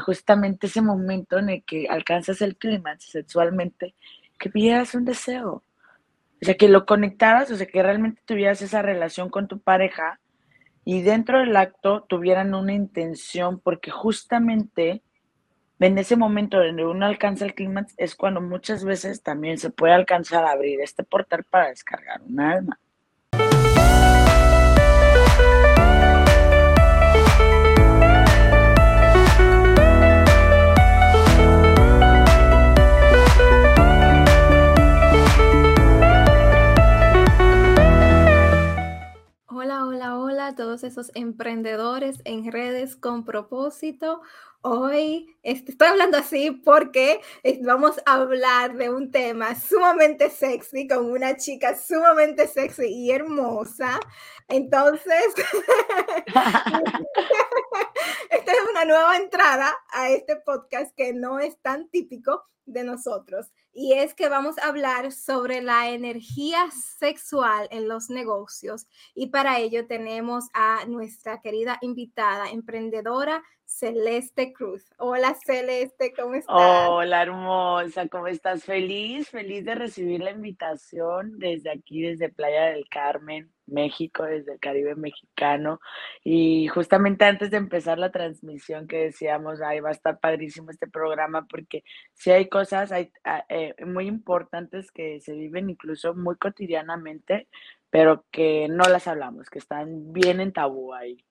justamente ese momento en el que alcanzas el clímax sexualmente, que pidieras un deseo. O sea, que lo conectaras, o sea, que realmente tuvieras esa relación con tu pareja y dentro del acto tuvieran una intención, porque justamente en ese momento donde uno alcanza el clímax es cuando muchas veces también se puede alcanzar a abrir este portal para descargar un alma. Todos esos emprendedores en redes con propósito. Hoy este, estoy hablando así porque vamos a hablar de un tema sumamente sexy con una chica sumamente sexy y hermosa. Entonces, esta es una nueva entrada a este podcast que no es tan típico de nosotros y es que vamos a hablar sobre la energía sexual en los negocios y para ello tenemos a nuestra querida invitada, emprendedora Celeste Cruz. Hola Celeste, ¿cómo estás? Hola hermosa, ¿cómo estás? Feliz, feliz de recibir la invitación desde aquí, desde Playa del Carmen, México, desde el Caribe mexicano. Y justamente antes de empezar la transmisión que decíamos, ahí va a estar padrísimo este programa porque si hay cosas eh, muy importantes que se viven incluso muy cotidianamente, pero que no las hablamos, que están bien en tabú ahí.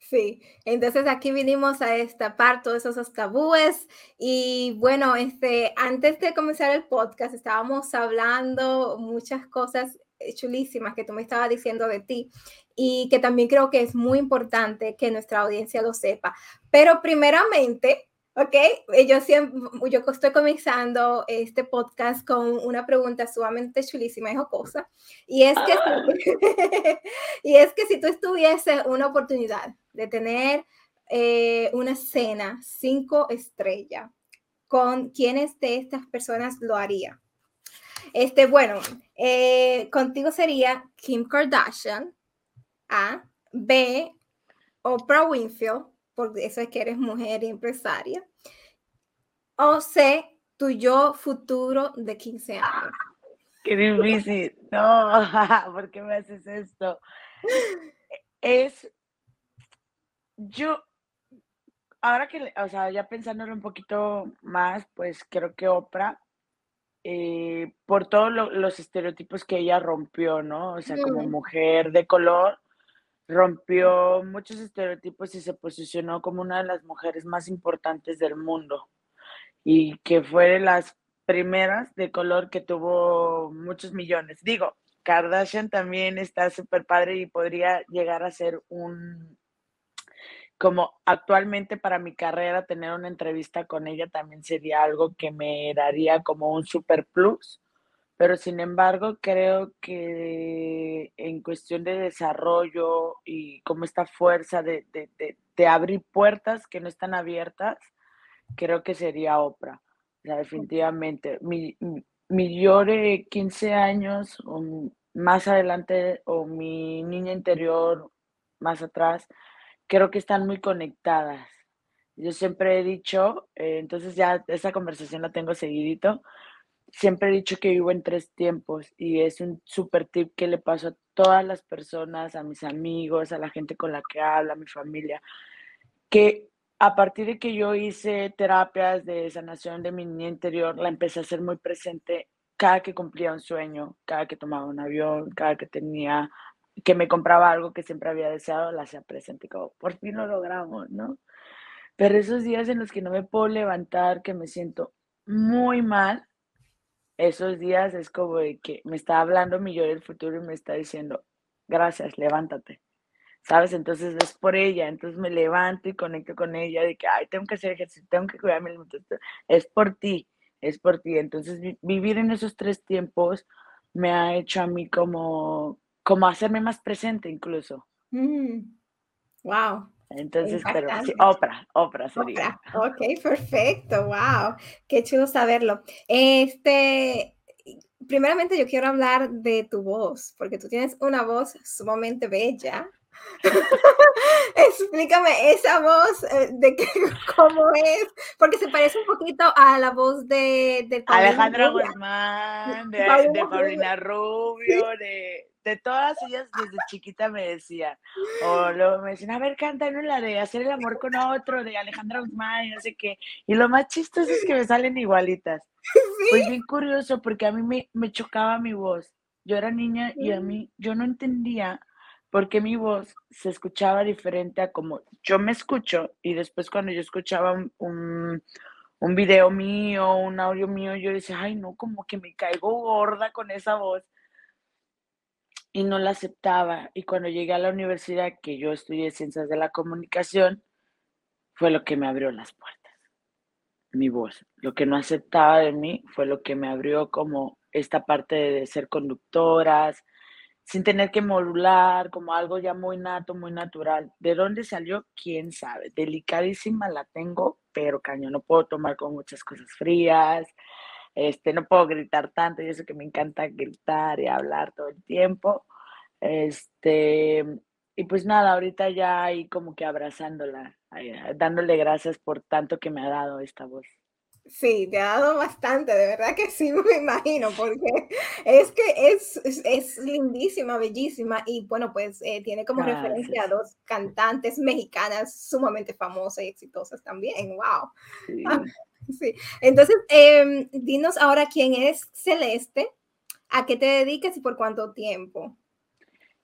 Sí, entonces aquí vinimos a esta parte todos esos tabúes y bueno, este, antes de comenzar el podcast estábamos hablando muchas cosas chulísimas que tú me estabas diciendo de ti y que también creo que es muy importante que nuestra audiencia lo sepa. Pero primeramente, Ok, eh, yo, siempre, yo estoy comenzando este podcast con una pregunta sumamente chulísima y jocosa. Y es que, ah. y es que si tú estuviese una oportunidad de tener eh, una cena cinco estrellas, ¿con quiénes de estas personas lo haría? Este, bueno, eh, contigo sería Kim Kardashian, A, B, Oprah Winfield, porque eso es que eres mujer y empresaria. O C, tu yo futuro de 15 años. Qué difícil. No, ¿por qué me haces esto? Es, yo, ahora que, o sea, ya pensándolo un poquito más, pues creo que Oprah, eh, por todos los estereotipos que ella rompió, ¿no? O sea, como mujer de color, rompió muchos estereotipos y se posicionó como una de las mujeres más importantes del mundo y que fue de las primeras de color que tuvo muchos millones. Digo, Kardashian también está súper padre y podría llegar a ser un, como actualmente para mi carrera, tener una entrevista con ella también sería algo que me daría como un super plus pero sin embargo creo que en cuestión de desarrollo y como esta fuerza de, abrir puertas que no están abiertas, creo que sería Oprah. definitivamente. Mi, mi yo de 15 años o más adelante o mi niña interior más atrás, creo que están muy conectadas. Yo siempre he dicho, eh, entonces ya esa conversación la tengo seguidito, siempre he dicho que vivo en tres tiempos y es un super tip que le paso a todas las personas, a mis amigos, a la gente con la que hablo, a mi familia, que a partir de que yo hice terapias de sanación de mi niña interior, la empecé a hacer muy presente cada que cumplía un sueño, cada que tomaba un avión, cada que tenía, que me compraba algo que siempre había deseado, la hacía presente, como por fin lo logramos, ¿no? Pero esos días en los que no me puedo levantar, que me siento muy mal, esos días es como de que me está hablando mi yo del futuro y me está diciendo, gracias, levántate. ¿Sabes? Entonces es por ella, entonces me levanto y conecto con ella de que, ay, tengo que hacer ejercicio, tengo que cuidarme, es por ti, es por ti. Entonces vivir en esos tres tiempos me ha hecho a mí como, como hacerme más presente incluso. Wow, mm. entonces, pero sí, Oprah, Oprah sería. Ok, perfecto, wow, qué chulo saberlo. Este, primeramente yo quiero hablar de tu voz, porque tú tienes una voz sumamente bella. Explícame esa voz eh, de que, cómo es, porque se parece un poquito a la voz de, de Alejandra Guzmán, de, de Paulina Rubio, de, de todas ellas desde chiquita me decían, o luego me decían, a ver, cántanos la de hacer el amor con otro, de Alejandra Guzmán, y no sé qué. Y lo más chistoso es que me salen igualitas. Pues bien curioso, porque a mí me, me chocaba mi voz. Yo era niña y a mí, yo no entendía por qué mi voz se escuchaba diferente a como yo me escucho, y después cuando yo escuchaba un, un video mío, un audio mío, yo decía, ay, no, como que me caigo gorda con esa voz y no la aceptaba. Y cuando llegué a la universidad, que yo estudié ciencias de la comunicación, fue lo que me abrió las puertas. Mi voz. Lo que no aceptaba de mí fue lo que me abrió como esta parte de ser conductoras, sin tener que modular, como algo ya muy nato, muy natural. ¿De dónde salió? ¿Quién sabe? Delicadísima la tengo, pero caño, no puedo tomar con muchas cosas frías, este, no puedo gritar tanto, y eso que me encanta gritar y hablar todo el tiempo. Este, y pues nada, ahorita ya ahí como que abrazándola, dándole gracias por tanto que me ha dado esta voz. Sí, te ha dado bastante, de verdad que sí, me imagino, porque es que es, es, lindísima, bellísima y bueno, pues eh, tiene como referencia a dos cantantes mexicanas sumamente famosas y exitosas también, wow. Sí. Entonces, em, dinos ahora quién es Celeste, a qué te dedicas y por cuánto tiempo.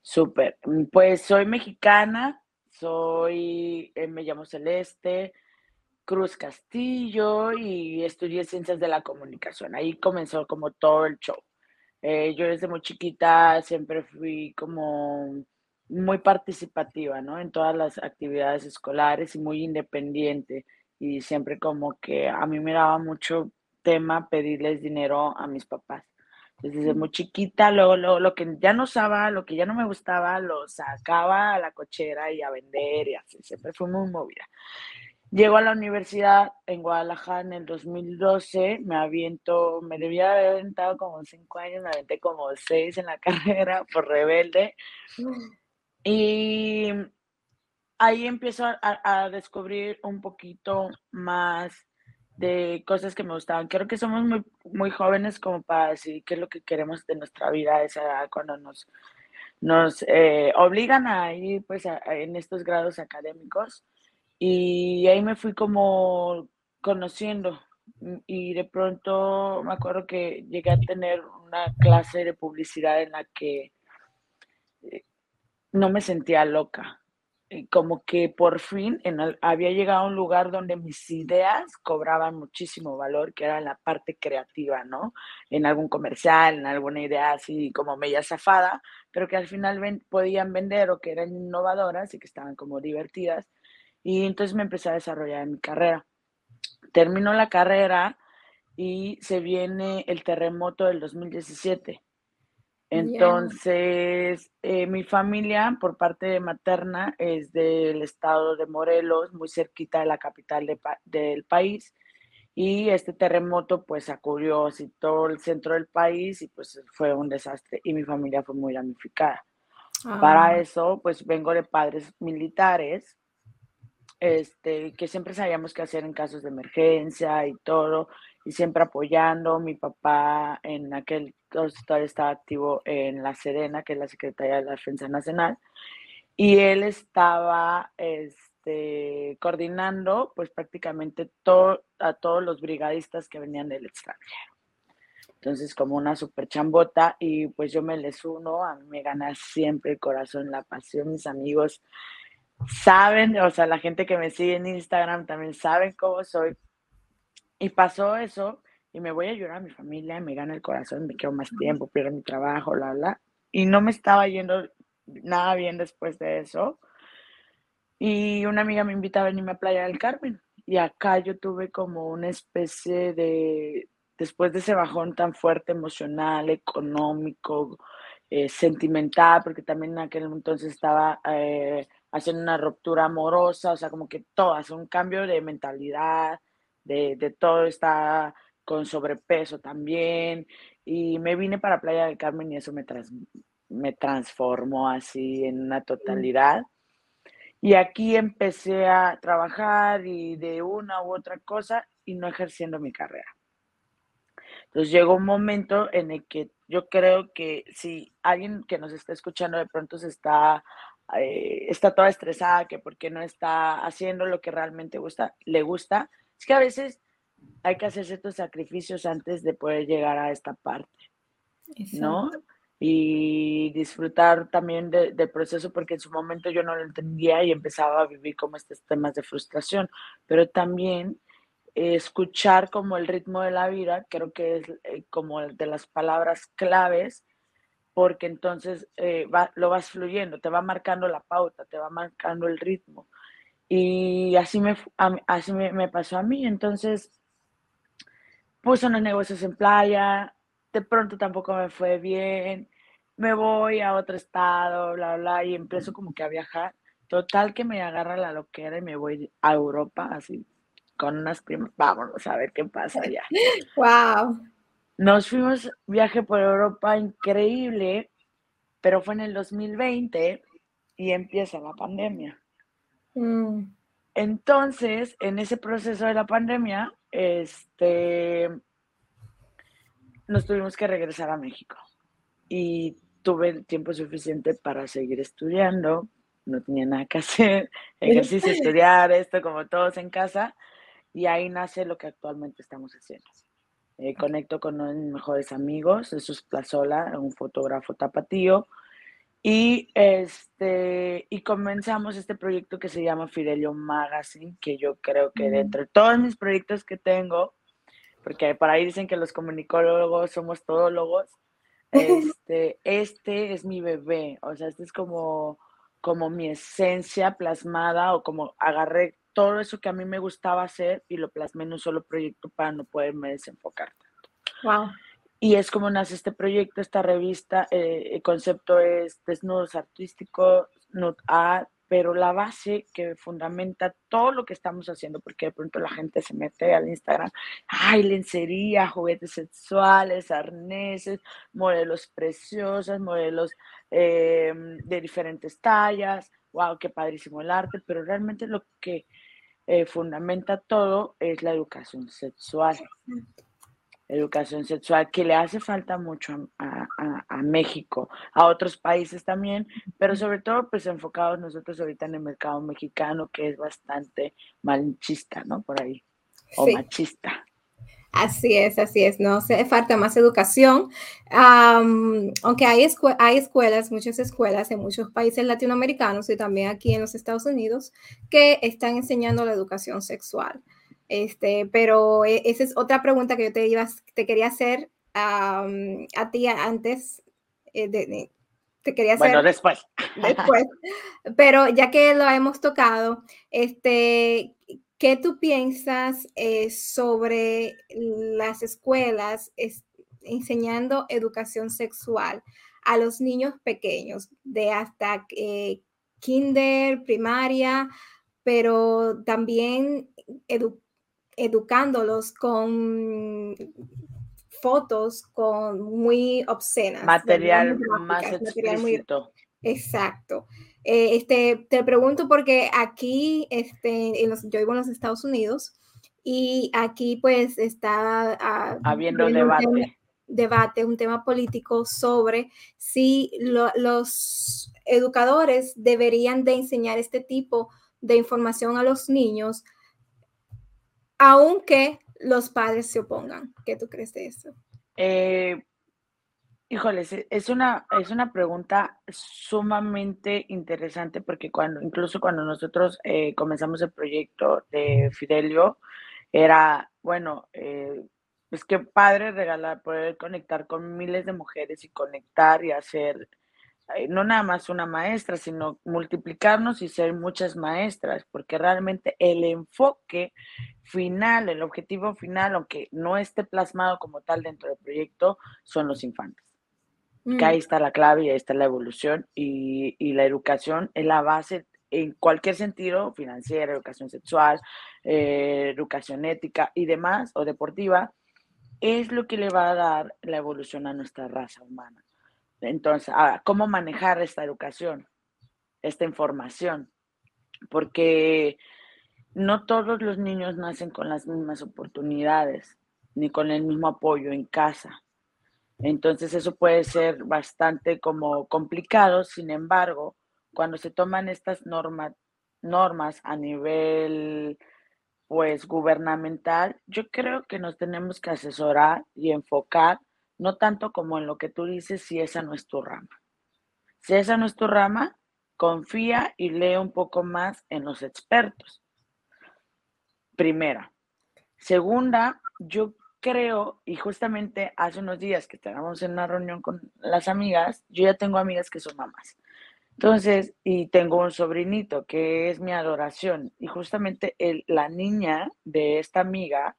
Súper, pues soy mexicana, soy, eh, me llamo Celeste, Cruz Castillo y estudié ciencias de la comunicación. Ahí comenzó como todo el show. Eh, yo desde muy chiquita siempre fui como muy participativa, ¿no? En todas las actividades escolares y muy independiente y siempre como que a mí me daba mucho tema pedirles dinero a mis papás. desde muy chiquita, luego, lo que ya no usaba, lo que ya no me gustaba, lo sacaba a la cochera y a vender y así, siempre fui muy movida. Llego a la universidad en Guadalajara en el 2012, me aviento, me debía haber aventado como cinco años, me aventé como seis en la carrera por rebelde. Y ahí empiezo a, descubrir un poquito más de cosas que me gustaban. Creo que somos muy, muy jóvenes como para decir qué es lo que queremos de nuestra vida a esa cuando nos, nos eh, obligan a ir pues en estos grados académicos. Y ahí me fui como conociendo y de pronto me acuerdo que llegué a tener una clase de publicidad en la que eh, no me sentía loca como que por fin había llegado a un lugar donde mis ideas cobraban muchísimo valor, que era la parte creativa, ¿no? En algún comercial, en alguna idea así como media zafada, pero que al final podían vender o que eran innovadoras y que estaban como divertidas. Y entonces me empecé a desarrollar en mi carrera. Termino la carrera y se viene el terremoto del 2017. Entonces, eh, mi familia por parte materna es del estado de Morelos, muy cerquita de la capital del país. Y este terremoto pues sacudió así todo el centro del país y pues fue un desastre y mi familia fue muy damnificada. Para ah. eso pues vengo de padres militares, este, que siempre sabíamos qué hacer en casos de emergencia y todo y siempre apoyando. Mi papá en aquel todavía estaba activo en la Serena, que es la Secretaría de la Defensa Nacional, y él estaba este, coordinando pues prácticamente todo, a todos los brigadistas que venían del extranjero. Entonces, como una super chambota, y pues yo me les uno, a mí me gana siempre el corazón, la pasión, mis amigos saben, o sea, la gente que me sigue en Instagram también saben cómo soy, y pasó eso, y me voy a llorar a mi familia, me gana el corazón, me quedo más tiempo, pierdo mi trabajo, la, la. Y no me estaba yendo nada bien después de eso. Y una amiga me invita a venirme a Playa del Carmen. Y acá yo tuve como una especie de, después de ese bajón tan fuerte emocional, económico, eh, sentimental, porque también en aquel entonces estaba eh, haciendo una ruptura amorosa, o sea, como que todo, hace un cambio de mentalidad, de, todo, está con sobrepeso también. Y me vine para Playa del Carmen y eso me, me transformó así en una totalidad. Y aquí empecé a trabajar y de una u otra cosa y no ejerciendo mi carrera. Entonces llegó un momento en el que yo creo que si alguien que nos está escuchando de pronto se está, eh, está toda estresada, que porque no está haciendo lo que realmente gusta, le gusta, es que a veces hay que hacer ciertos sacrificios antes de poder llegar a esta parte, ¿no? Y disfrutar también del proceso, porque en su momento yo no lo entendía y empezaba a vivir como estos temas de frustración, pero también escuchar como el ritmo de la vida, creo que es eh, como de las palabras claves, porque entonces eh, lo vas fluyendo, te va marcando la pauta, te va marcando el ritmo. Y así me, así me, pasó a mí, entonces puse unos negocios en playa, de pronto tampoco me fue bien, me voy a otro estado, bla, bla, y empiezo como que a viajar. Total que me agarra la loquera y me voy a Europa, así con unas primas, vámonos a ver qué pasa allá. Wow. Nos fuimos viaje por Europa increíble, pero fue en el 2020 y empieza la pandemia. Mm. Entonces, en ese proceso de la pandemia, este, nos tuvimos que regresar a México y tuve el tiempo suficiente para seguir estudiando, no tenía nada que hacer, ejercicio, estudiar, esto como todos en casa, y ahí nace lo que actualmente estamos haciendo. Eh, conecto con uno de mis mejores amigos, Jesús Plazola, un fotógrafo tapatío, y, este, y comenzamos este proyecto que se llama Fidelio Magazine, que yo creo que de entre todos mis proyectos que tengo, porque por ahí dicen que los comunicólogos somos todólogos, este, este es mi bebé, o sea, este es como, como mi esencia plasmada o como agarré todo eso que a mí me gustaba hacer y lo plasmé en un solo proyecto para no poderme desenfocar tanto. Wow. Y es como nace este proyecto, esta revista. Eh, el concepto es desnudos artísticos, not art, pero la base que fundamenta todo lo que estamos haciendo, porque de pronto la gente se mete al Instagram, ay, lencería, juguetes sexuales, arneses, modelos preciosos, modelos eh, de diferentes tallas, wow, qué padrísimo el arte, pero realmente lo que eh, fundamenta todo es la educación sexual. Educación sexual que le hace falta mucho a, México, a otros países también, pero sobre todo pues enfocados nosotros ahorita en el mercado mexicano que es bastante manchista, ¿no? Por ahí, o machista. Así es, así es, no hace falta más educación, aunque hay, hay escuelas, muchas escuelas en muchos países latinoamericanos y también aquí en los Estados Unidos que están enseñando la educación sexual. Este, pero e, esa es otra pregunta que yo te, iba, te quería hacer a ti antes eh, de, te quería hacer. Bueno, después. Después. Pero ya que lo hemos tocado, este, ¿Qué tú piensas eh, sobre las escuelas enseñando educación sexual a los niños pequeños, de hasta eh, kinder, primaria, pero también educándolos con fotos con muy obscenas. Material más explícito. exacto. Eh, este, te pregunto porque aquí, este, en los, yo vivo en los Estados Unidos y aquí pues está ah, habiendo debate. Un debate, un tema político sobre si los educadores deberían de enseñar este tipo de información a los niños, aunque los padres se opongan. ¿Qué tú crees de eso? Eh, Híjoles, es una, es una pregunta sumamente interesante porque cuando, incluso cuando nosotros eh, comenzamos el proyecto de Fidelio, era, bueno, eh, pues qué padre regalar, poder conectar con miles de mujeres y conectar y hacer, no nada más una maestra, sino multiplicarnos y ser muchas maestras, porque realmente el enfoque final, el objetivo final, aunque no esté plasmado como tal dentro del proyecto, son los infantes que ahí mm. está la clave y ahí está la evolución y, la educación es la base en cualquier sentido, financiera, educación sexual, eh, educación ética y demás, o deportiva, es lo que le va a dar la evolución a nuestra raza humana. Entonces, ¿cómo manejar esta educación, esta información? porque no todos los niños nacen con las mismas oportunidades ni con el mismo apoyo en casa. Entonces eso puede ser bastante como complicado, sin embargo, cuando se toman estas normas, normas a nivel pues gubernamental, yo creo que nos tenemos que asesorar y enfocar, no tanto como en lo que tú dices, si esa no es tu rama. Si esa no es tu rama, confía y lee un poco más en los expertos. Primera. Segunda, yo creo, y justamente hace unos días que estábamos en una reunión con las amigas, yo ya tengo amigas que son mamás. Entonces, y tengo un sobrinito que es mi adoración. Y justamente el, la niña de esta amiga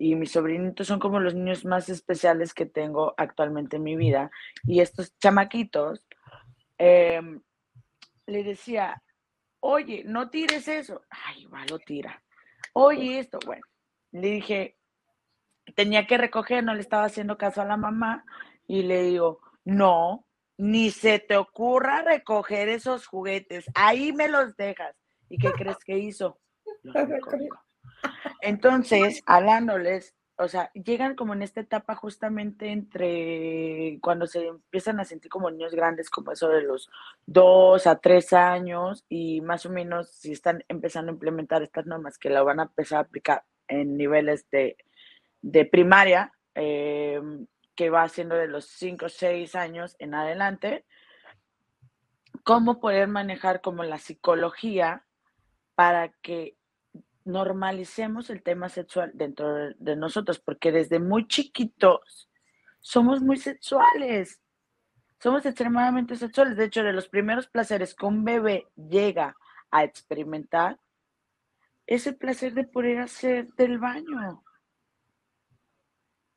y mi sobrinito son como los niños más especiales que tengo actualmente en mi vida. Y estos chamaquitos, em, le decía, oye, no tires eso. Ay, va, lo tira. Oye, esto, bueno, le dije, tenía que recoger, no le estaba haciendo caso a la mamá y le digo, no, ni se te ocurra recoger esos juguetes, ahí me los dejas. ¿Y qué crees que hizo? Entonces, hablándoles, o sea, llegan como en esta etapa justamente entre cuando se empiezan a sentir como niños grandes, como eso de los dos a tres años, y más o menos si están empezando a implementar estas normas que la van a empezar a aplicar en niveles de, de primaria, eh, que va siendo de los 5 o 6 años en adelante, cómo poder manejar como la psicología para que normalicemos el tema sexual dentro de nosotros, porque desde muy chiquitos somos muy sexuales, somos extremadamente sexuales. De hecho, de los primeros placeres que un bebé llega a experimentar, es el placer de poder hacer del baño.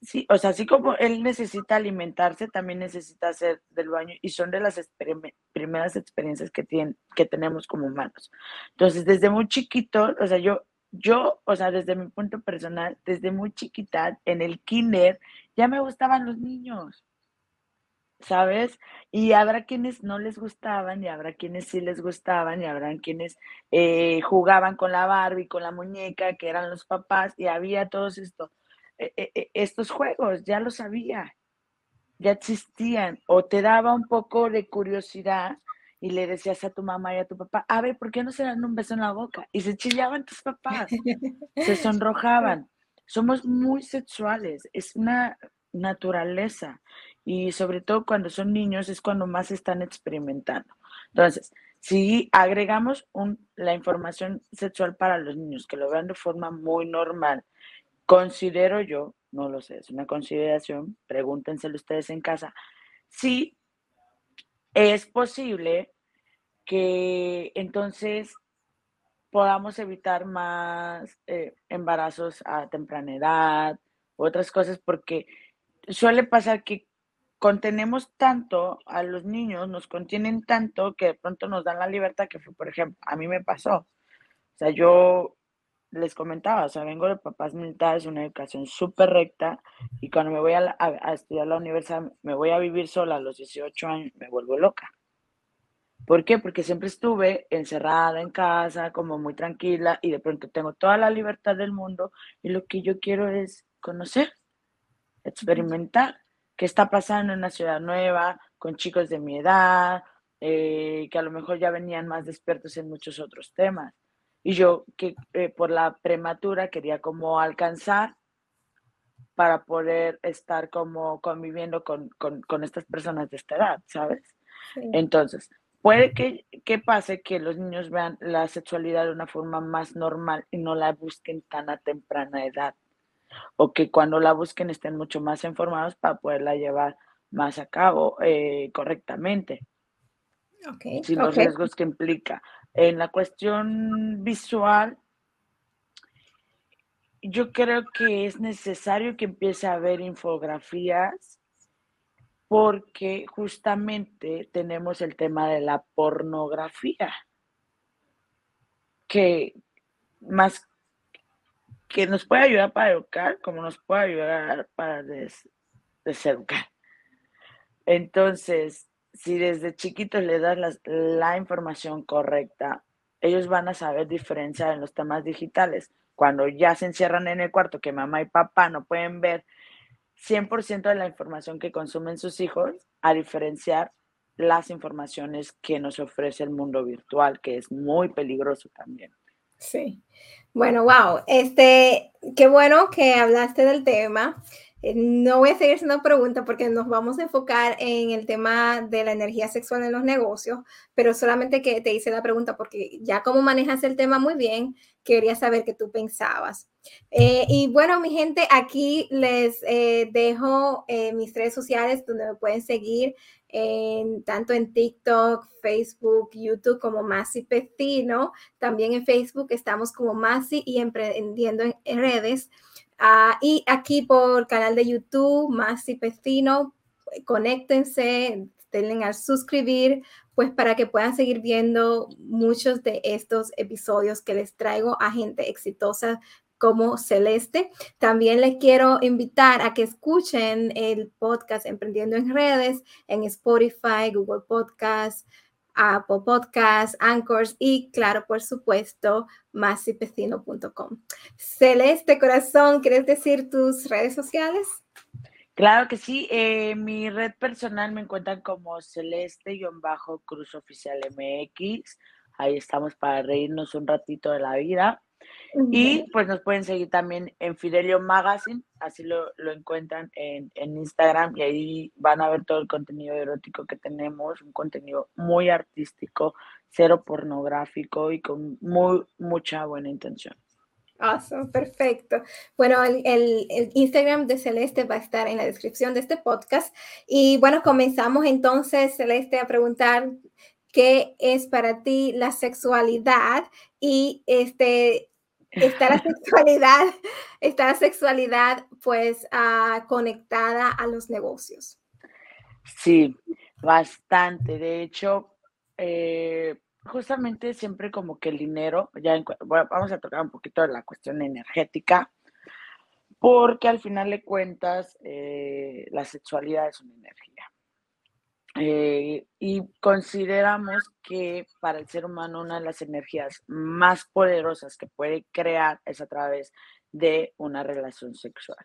Sí, o sea, así como él necesita alimentarse, también necesita hacer del baño y son de las primeras experiencias que, tienen, que tenemos como humanos. Entonces, desde muy chiquito, o sea, yo, yo, o sea, desde mi punto personal, desde muy chiquita, en el kinder, ya me gustaban los niños, ¿sabes? Y habrá quienes no les gustaban y habrá quienes sí les gustaban y habrá quienes eh, jugaban con la Barbie, con la muñeca, que eran los papás y había todo esto e, e, e, estos juegos, ya lo sabía, ya existían, o te daba un poco de curiosidad y le decías a tu mamá y a tu papá, a ver, ¿por qué no se dan un beso en la boca? Y se chillaban tus papás, se sonrojaban. Somos muy sexuales, es una naturaleza y sobre todo cuando son niños es cuando más están experimentando. Entonces, si agregamos un, la información sexual para los niños, que lo vean de forma muy normal, Considero yo, no lo sé, es una consideración, pregúntenselo ustedes en casa, si es posible que entonces podamos evitar más eh, embarazos a temprana edad, otras cosas, porque suele pasar que contenemos tanto a los niños, nos contienen tanto que de pronto nos dan la libertad, que fue, por ejemplo, a mí me pasó. O sea, yo les comentaba, o sea, vengo de papás militares, una educación súper recta, y cuando me voy a, estudiar la universidad, me voy a vivir sola a los 18 años, me vuelvo loca. ¿Por qué? Porque siempre estuve encerrada en casa, como muy tranquila, y de pronto tengo toda la libertad del mundo, y lo que yo quiero es conocer, experimentar qué está pasando en una ciudad nueva, con chicos de mi edad, eh, que a lo mejor ya venían más despiertos en muchos otros temas. Y yo que eh, por la prematura quería como alcanzar para poder estar como conviviendo con, estas personas de esta edad, ¿sabes? Entonces, puede que, que, pase que los niños vean la sexualidad de una forma más normal y no la busquen tan a temprana edad. O que cuando la busquen estén mucho más informados para poderla llevar más a cabo eh, correctamente. Okay, sin los riesgos que implica. En la cuestión visual, yo creo que es necesario que empiece a haber infografías porque justamente tenemos el tema de la pornografía, que más que nos puede ayudar para educar, como nos puede ayudar para deseducar. Entonces, si desde chiquitos le das la, información correcta, ellos van a saber diferenciar en los temas digitales. Cuando ya se encierran en el cuarto, que mamá y papá no pueden ver 100% de la información que consumen sus hijos, a diferenciar las informaciones que nos ofrece el mundo virtual, que es muy peligroso también. Sí. Bueno, wow. Este, qué bueno que hablaste del tema. Eh, no voy a seguir haciendo preguntas porque nos vamos a enfocar en el tema de la energía sexual en los negocios, pero solamente que te hice la pregunta porque ya como manejas el tema muy bien, quería saber qué tú pensabas. Eh, y bueno, mi gente, aquí les eh, dejo mis redes sociales donde me pueden seguir en, tanto en TikTok, Facebook, YouTube como Masi Pestino. También en Facebook estamos como Masi y Emprendiendo en Redes. Ah, y aquí por canal de YouTube, Masi Pestino, conéctense, denle al suscribir, pues para que puedan seguir viendo muchos de estos episodios que les traigo a gente exitosa como Celeste. También les quiero invitar a que escuchen el podcast Emprendiendo en Redes en Spotify, Google Podcast, Apple Podcasts, Anchors y, claro, por supuesto, masipecino.com. Celeste Corazón, ¿quieres decir tus redes sociales? Claro que sí. Eh, mi red personal me encuentran como Celeste-Cruz Oficial MX. Ahí estamos para reírnos un ratito de la vida. Y pues nos pueden seguir también en Fidelio Magazine, así lo, encuentran en, Instagram y ahí van a ver todo el contenido erótico que tenemos, un contenido muy artístico, cero pornográfico y con muy, mucha buena intención. Awesome, perfecto. Bueno, el, el, Instagram de Celeste va a estar en la descripción de este podcast. Y bueno, comenzamos entonces, Celeste, a preguntar qué es para ti la sexualidad y este está la sexualidad, está la sexualidad pues uh, conectada a los negocios. Sí, bastante. De hecho, eh, justamente siempre como que el dinero, ya vamos a tocar un poquito de la cuestión energética, porque al final de cuentas eh, la sexualidad es una energía. Eh, y consideramos que para el ser humano una de las energías más poderosas que puede crear es a través de una relación sexual.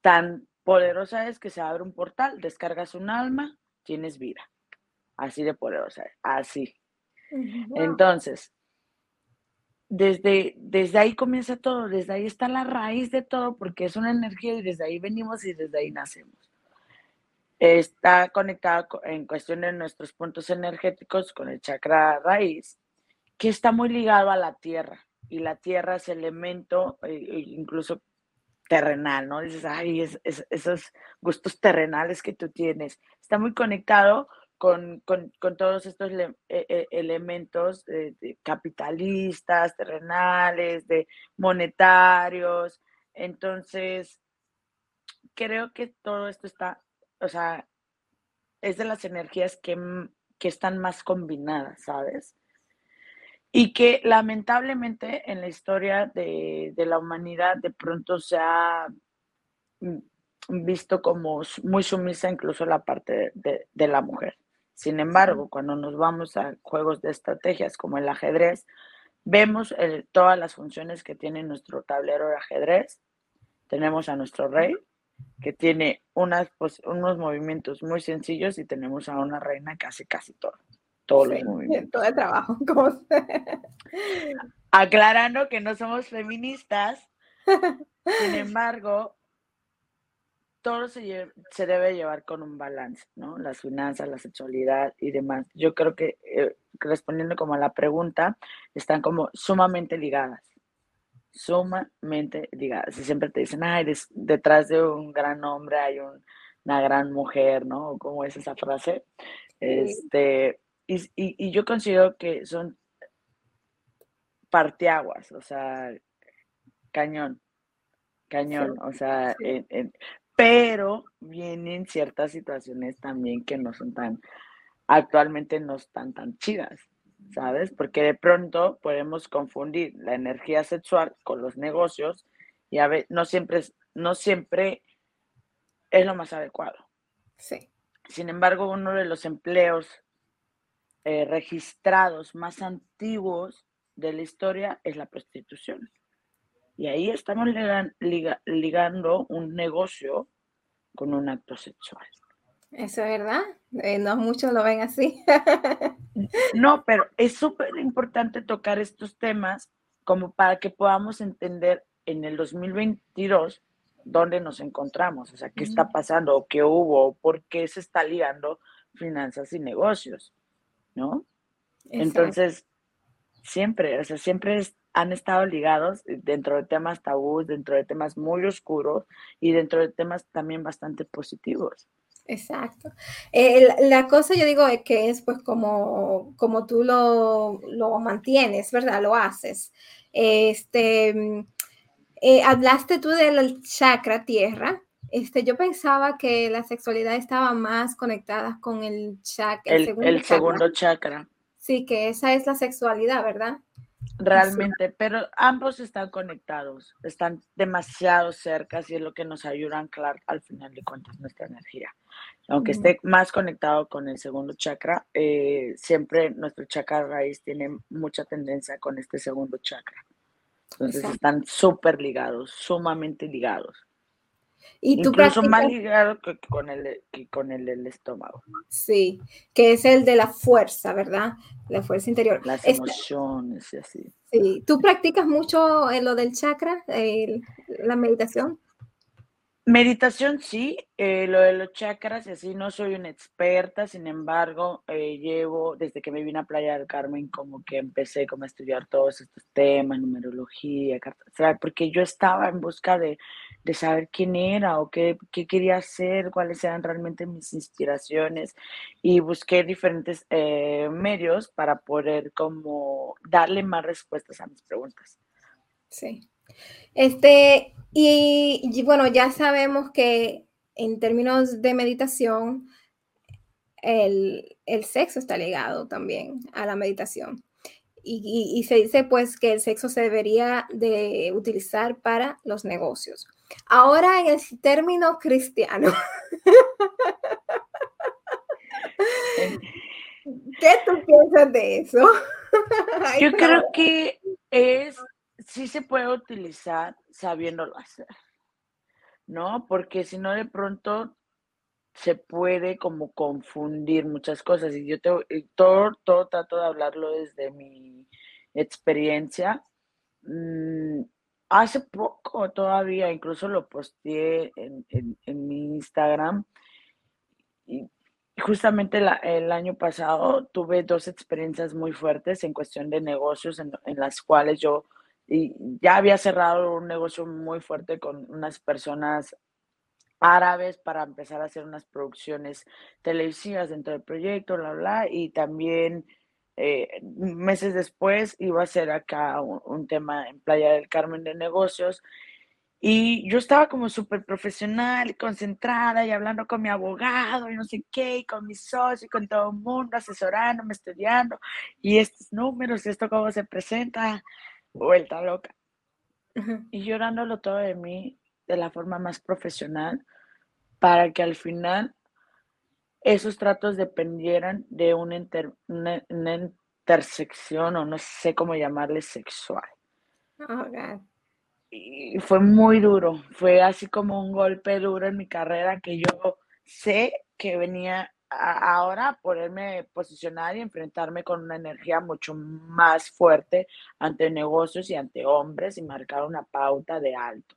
Tan poderosa es que se abre un portal, descargas un alma, tienes vida. Así de poderosa, así. Entonces, desde, desde ahí comienza todo, desde ahí está la raíz de todo, porque es una energía y desde ahí venimos y desde ahí nacemos está conectada en cuestión de nuestros puntos energéticos con el chakra raíz, que está muy ligado a la tierra. Y la tierra es elemento eh, incluso terrenal, ¿no? Dices, ay, esos gustos terrenales que tú tienes. Está muy conectado con, todos estos e, e, elementos capitalistas, terrenales, de monetarios. Entonces, creo que todo esto está o sea, es de las energías que, están más combinadas, ¿sabes? Y que lamentablemente en la historia de, la humanidad de pronto se ha visto como muy sumisa incluso la parte de, la mujer. Sin embargo, cuando nos vamos a juegos de estrategias como el ajedrez, vemos todas las funciones que tiene nuestro tablero de ajedrez. Tenemos a nuestro rey, que tiene unas, pues, unos movimientos muy sencillos y tenemos a una reina que hace casi todo, todos los movimientos. Todo el trabajo, como Aclarando que no somos feministas, sin embargo, todo se, se, debe llevar con un balance, ¿no? Las finanzas, la sexualidad y demás. Yo creo que eh, respondiendo como a la pregunta, están como sumamente ligadas sumamente ligadas. Y siempre te dicen, ay, detrás de un gran hombre hay una gran mujer, ¿no? ¿Cómo es esa frase? Este, y, yo considero que son parteaguas, o sea, cañón, cañón, o sea, pero vienen ciertas situaciones también que no son tan, actualmente no están tan chidas. ¿Sabes? Porque de pronto podemos confundir la energía sexual con los negocios y a ver, no siempre es, no siempre es lo más adecuado. Sí. Sin embargo, uno de los empleos eh, registrados más antiguos de la historia es la prostitución. Y ahí estamos ligando un negocio con un acto sexual. Eso es verdad. Eh, no muchos lo ven así. no, pero es súper importante tocar estos temas como para que podamos entender en el 2022 dónde nos encontramos, o sea, qué está pasando, o qué hubo, por qué se está ligando finanzas y negocios, ¿no? Entonces, siempre, o sea, siempre han estado ligados dentro de temas tabús, dentro de temas muy oscuros y dentro de temas también bastante positivos. Exacto. Eh, la, cosa yo digo es que es pues como, como tú lo, lo mantienes, ¿verdad? Lo haces. Este, mm, eh, hablaste tú del chakra tierra. Este, yo pensaba que la sexualidad estaba más conectada con el chakra. El, el segundo chakra. Sí, que esa es la sexualidad, ¿verdad? Realmente, pero ambos están conectados, están demasiado cerca y es lo que nos ayuda a anclar al final de cuentas nuestra energía. Aunque esté más conectado con el segundo chakra, eh, siempre nuestro chakra raíz tiene mucha tendencia con este segundo chakra. Entonces están súper ligados, sumamente ligados. ¿Y Incluso más ligado que con, el, con el del estómago. Sí, que es el de la fuerza, ¿verdad? La fuerza interior. Las emociones y así. Sí, ¿tú practicas mucho en lo del chakra, la meditación? Meditación sí, eh, lo de los chakras y así no soy una experta, sin embargo, eh, llevo desde que me vine a Playa del Carmen como que empecé como a estudiar todos estos temas, numerología, cartas, porque yo estaba en busca de, de saber quién era o qué, qué, quería hacer, cuáles eran realmente mis inspiraciones y busqué diferentes eh, medios para poder como darle más respuestas a mis preguntas. Sí. Este, y, bueno, ya sabemos que en términos de meditación, el, sexo está ligado también a la meditación. Y, se dice pues que el sexo se debería de utilizar para los negocios. Ahora en el término cristiano. ¿Qué tú piensas de eso? Yo creo que es sí se puede utilizar sabiéndolo hacer, ¿no? Porque si no, de pronto se puede como confundir muchas cosas. Y yo te, todo, todo trato de hablarlo desde mi experiencia. Mm, hace poco todavía, incluso lo posteé en, mi Instagram. Y justamente el año pasado tuve dos experiencias muy fuertes en cuestión de negocios en las cuales yo y ya había cerrado un negocio muy fuerte con unas personas árabes para empezar a hacer unas producciones televisivas dentro del proyecto, bla, bla, y también eh, meses después iba a ser acá un, tema en Playa del Carmen de negocios. Y yo estaba como súper profesional concentrada y hablando con mi abogado y no sé qué, y con mi socio y con todo el mundo, asesorándome, estudiando, y estos números, esto cómo se presenta vuelta loca. Y llorándolo todo de mí de la forma más profesional para que al final esos tratos dependieran de una, intersección o no sé cómo llamarle sexual. Oh, y fue muy duro, fue así como un golpe duro en mi carrera que yo sé que venía ahora poderme posicionar y enfrentarme con una energía mucho más fuerte ante negocios y ante hombres y marcar una pauta de alto.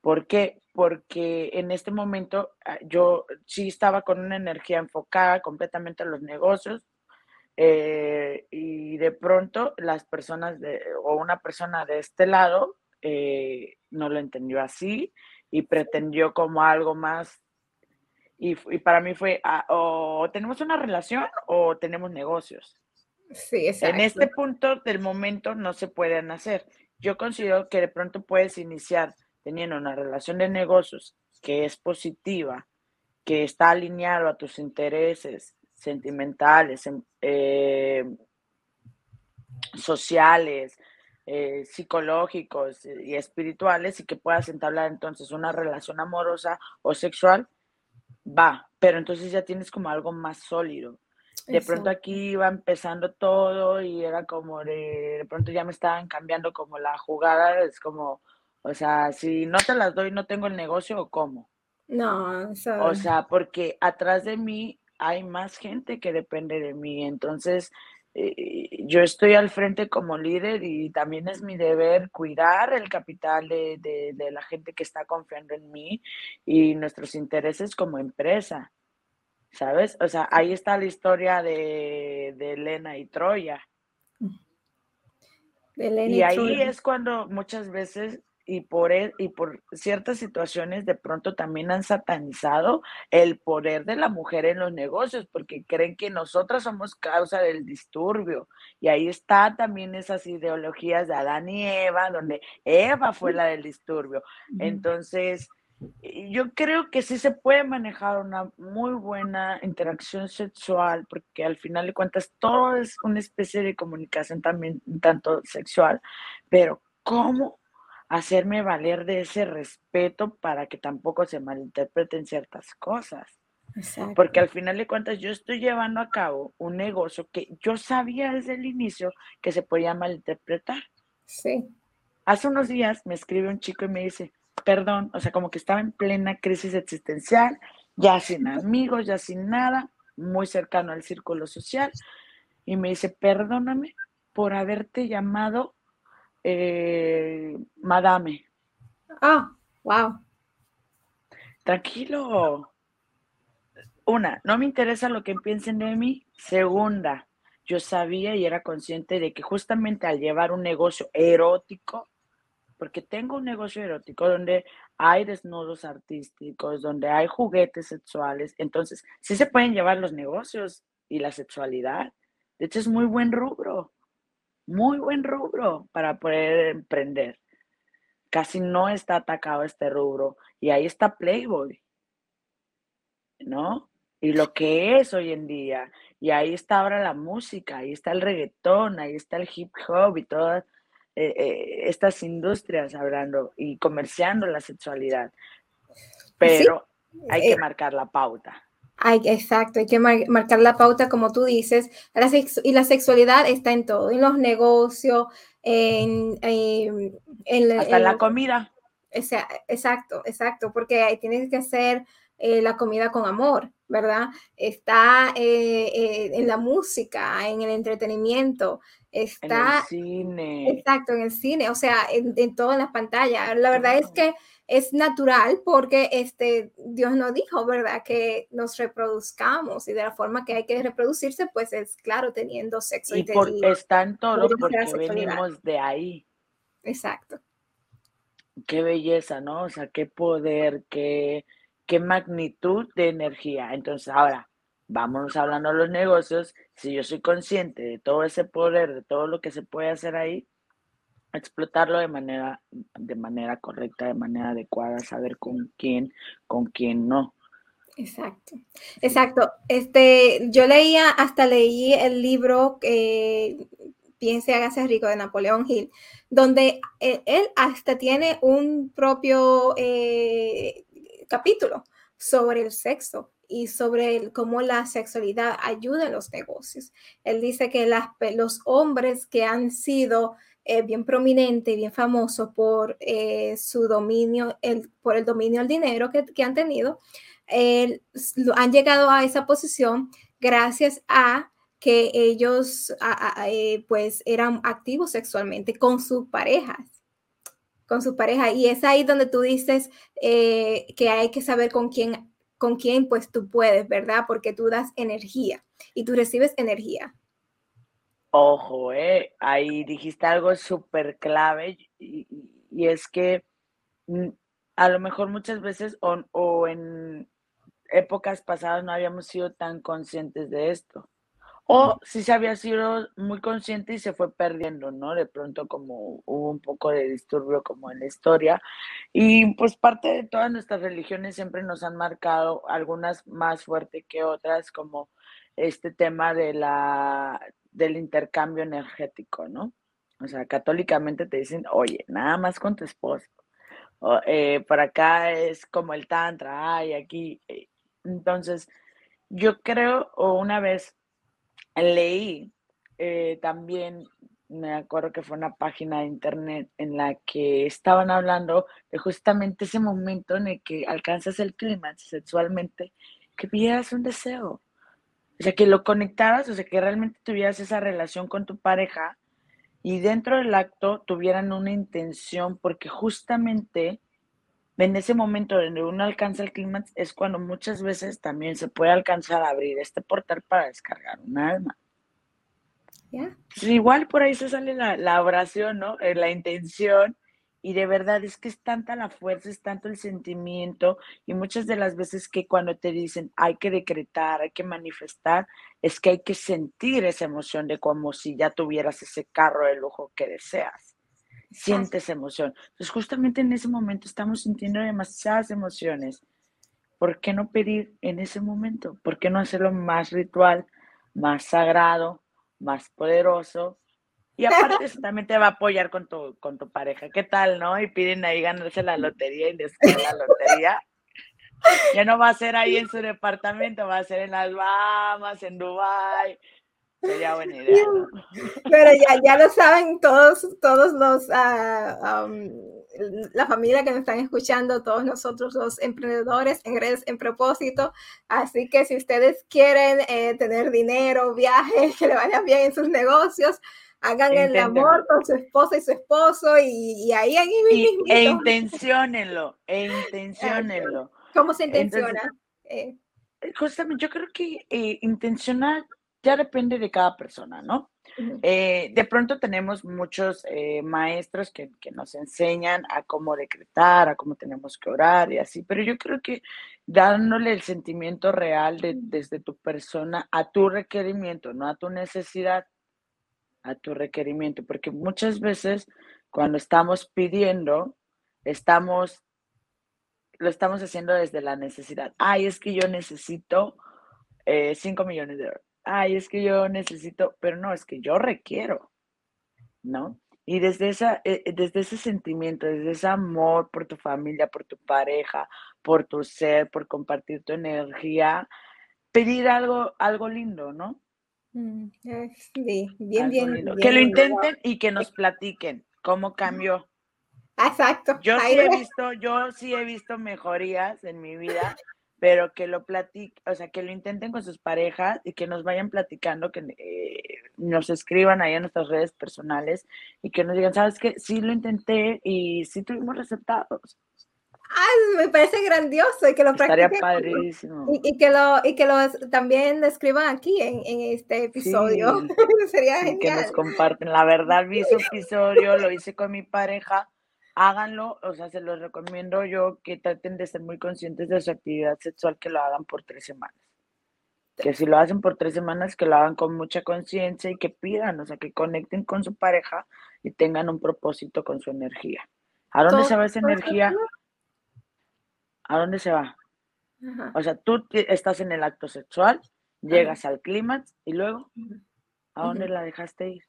¿Por qué? Porque en este momento ah, yo sí estaba con una energía enfocada completamente en los negocios eh, y de pronto las personas de, o una persona de este lado eh, no lo entendió así y pretendió como algo más y, para mí fue, ah, o tenemos una relación o tenemos negocios. Sí, exacto. En este punto del momento no se pueden hacer. Yo considero que de pronto puedes iniciar teniendo una relación de negocios que es positiva, que está alineado a tus intereses sentimentales, em, eh, sociales, eh, psicológicos y espirituales y que puedas entablar entonces una relación amorosa o sexual va, pero entonces ya tienes como algo más sólido. De pronto aquí iba empezando todo y era como de, de pronto ya me estaban cambiando como la jugada, es como, o sea, si no te las doy, no tengo el negocio o cómo. No, O sea, porque atrás de mí hay más gente que depende de mí. Entonces, yo estoy al frente como líder y también es mi deber cuidar el capital de, de, la gente que está confiando en mí y nuestros intereses como empresa. ¿Sabes? O sea, ahí está la historia de, de Elena y Troya. y, ahí es cuando muchas veces y por, e, y por ciertas situaciones de pronto también han satanizado el poder de la mujer en los negocios porque creen que nosotras somos causa del disturbio. Y ahí está también esas ideologías de Adán y Eva, donde Eva fue la del disturbio. Entonces, yo creo que sí se puede manejar una muy buena interacción sexual, porque al final de cuentas todo es una especie de comunicación también tanto sexual, pero ¿cómo hacerme valer de ese respeto para que tampoco se malinterpreten ciertas cosas. Porque al final de cuentas yo estoy llevando a cabo un negocio que yo sabía desde el inicio que se podía malinterpretar. Sí. Hace unos días me escribe un chico y me dice, perdón, o sea, como que estaba en plena crisis existencial, ya sin amigos, ya sin nada, muy cercano al círculo social, y me dice, perdóname por haberte llamado eh, Madame. Ah, wow. Tranquilo. Una, no me interesa lo que piensen de mí. Segunda, yo sabía y era consciente de que justamente al llevar un negocio erótico, porque tengo un negocio erótico donde hay desnudos artísticos, donde hay juguetes sexuales, entonces sí se pueden llevar los negocios y la sexualidad. De hecho, es muy buen rubro muy buen rubro para poder emprender. Casi no está atacado este rubro. Y ahí está Playboy, ¿no? Y lo que es hoy en día. Y ahí está ahora la música, ahí está el reggaetón, ahí está el hip hop y todas eh, eh, estas industrias hablando y comerciando la sexualidad. Pero hay que eh, marcar la pauta. Hay, exacto, hay que marcar la pauta como tú dices. y la sexualidad está en todo, en los negocios, en, en, Hasta la comida. exacto, exacto, porque tienes que hacer eh, la comida con amor, ¿verdad? Está eh, eh, en la música, en el entretenimiento, está... En el cine. Exacto, en el cine, o sea, en, en todas las pantallas. La verdad es que es natural porque este, Dios nos dijo, ¿verdad? Que nos reproduzcamos y de la forma que hay que reproducirse, pues es claro, teniendo sexo. Y, por, está en todo porque venimos de ahí. Exacto. Qué belleza, ¿no? O sea, qué poder, qué, qué magnitud de energía. Entonces, ahora, vámonos hablando de los negocios. Si yo soy consciente de todo ese poder, de todo lo que se puede hacer ahí, explotarlo de manera, de manera correcta, de manera adecuada, saber con quién, con quién no. Exacto, exacto. Este, yo leía, hasta leí el libro que Piense, hágase rico de Napoleón Hill, donde él, hasta tiene un propio eh, capítulo sobre el sexo y sobre cómo la sexualidad ayuda en los negocios. Él dice que las, los hombres que han sido eh, bien prominente, bien famoso por eh, su dominio, el, por el dominio del dinero que, han tenido, han llegado a esa posición gracias a que ellos eh, pues eran activos sexualmente con sus parejas con sus parejas y es ahí donde tú dices que hay que saber con quién con quién pues tú puedes, ¿verdad? Porque tú das energía y tú recibes energía. Ojo, eh, ahí dijiste algo súper clave y, es que mm, a lo mejor muchas veces o, en épocas pasadas no habíamos sido tan conscientes de esto. O si se había sido muy consciente y se fue perdiendo, ¿no? De pronto como hubo un poco de disturbio como en la historia. Y pues parte de todas nuestras religiones siempre nos han marcado, algunas más fuerte que otras, como este tema de la del intercambio energético, ¿no? O sea, católicamente te dicen, oye, nada más con tu esposo. Eh, por acá es como el tantra, ay, aquí. Eh, entonces, yo creo, o una vez leí eh, también, me acuerdo que fue una página de internet en la que estaban hablando de justamente ese momento en el que alcanzas el clímax sexualmente, que pidieras un deseo. O sea, que lo conectaras, o sea, que realmente tuvieras esa relación con tu pareja y dentro del acto tuvieran una intención, porque justamente en ese momento donde uno alcanza el clímax es cuando muchas veces también se puede alcanzar a abrir este portal para descargar un alma. igual por ahí se sale la, oración, ¿no? Eh, la intención. Y de verdad es que es tanta la fuerza, es tanto el sentimiento. Y muchas de las veces que cuando te dicen hay que decretar, hay que manifestar, es que hay que sentir esa emoción de como si ya tuvieras ese carro de lujo que deseas sientes emoción. Entonces, justamente en ese momento estamos sintiendo demasiadas emociones. ¿Por qué no pedir en ese momento? ¿Por qué no hacerlo más ritual, más sagrado, más poderoso? Y aparte eso también te va a apoyar con tu, con tu pareja. ¿Qué tal, no? Y piden ahí ganarse la lotería y después la lotería. Ya no va a ser ahí en su departamento, va a ser en las Bahamas, en Dubái, Sería buena idea. Pero ya, ya lo saben todos, todos los, uh, la familia que nos están escuchando, todos nosotros los emprendedores en redes en propósito. Así que si ustedes quieren eh, tener dinero, viajes, que le vayan bien en sus negocios, hagan el amor con su esposa y su esposo y, ahí, ahí mismo. E intenciónenlo, e intenciónenlo. ¿Cómo se intenciona? Eh, justamente, yo creo que eh, intencionar ya depende de cada persona, ¿no? Eh, de pronto tenemos muchos eh, maestros que, nos enseñan a cómo decretar, a cómo tenemos que orar y así, pero yo creo que dándole el sentimiento real desde tu persona a tu requerimiento, no a tu necesidad, a tu requerimiento, porque muchas veces cuando estamos pidiendo, estamos, lo estamos haciendo desde la necesidad. Ay, es que yo necesito 5 eh, millones de euros ay, es que yo necesito, pero no, es que yo requiero, ¿no? Y desde, esa, eh, eh, desde ese sentimiento, desde ese amor por tu familia, por tu pareja, por tu ser, por compartir tu energía, pedir algo, algo lindo, ¿no? Mm, sí, bien, bien, Que lo intenten y que nos platiquen cómo cambió. Exacto. Yo sí he visto, yo sí he visto mejorías en mi vida pero que lo platiquen, o sea, que lo intenten con sus parejas y que nos vayan platicando, que eh, nos escriban ahí en nuestras redes personales y que nos digan, ¿sabes qué? Sí lo intenté y sí tuvimos resultados. Ay, me parece grandioso y que lo Estaría padrísimo. Y, que lo y que lo también escriban aquí en, este episodio. Sería genial. Que nos comparten. La verdad, vi su episodio, lo hice con mi pareja háganlo, o sea, se los recomiendo yo que traten de ser muy conscientes de su actividad sexual, que lo hagan por tres semanas. Que si lo hacen por tres semanas, que lo hagan con mucha conciencia y que pidan, o sea, que conecten con su pareja y tengan un propósito con su energía. ¿A dónde se va esa energía? ¿A dónde se va? O sea, tú estás en el acto sexual, llegas al clímax y luego, ¿a dónde la dejaste ir?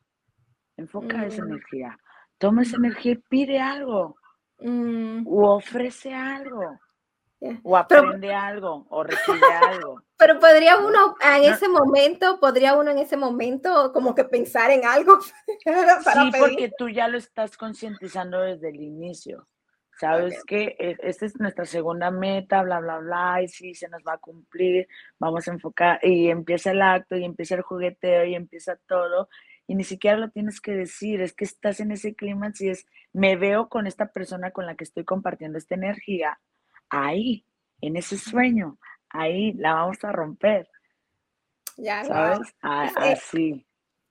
Enfoca esa mm. energía toma esa energía y pide algo. Mm. O ofrece algo. O aprende algo, o recibe algo. Pero podría uno en ese momento, podría uno en ese momento como que pensar en algo. sí, porque tú ya lo estás concientizando desde el inicio. Sabes que esta es nuestra segunda meta, bla, bla, bla, y sí, se nos va a cumplir, vamos a enfocar, y empieza el acto, y empieza el jugueteo, y empieza todo, y ni siquiera lo tienes que decir, es que estás en ese clima, si es, me veo con esta persona con la que estoy compartiendo esta energía, ahí, en ese sueño, ahí la vamos a romper. Ya, ¿Sabes? así.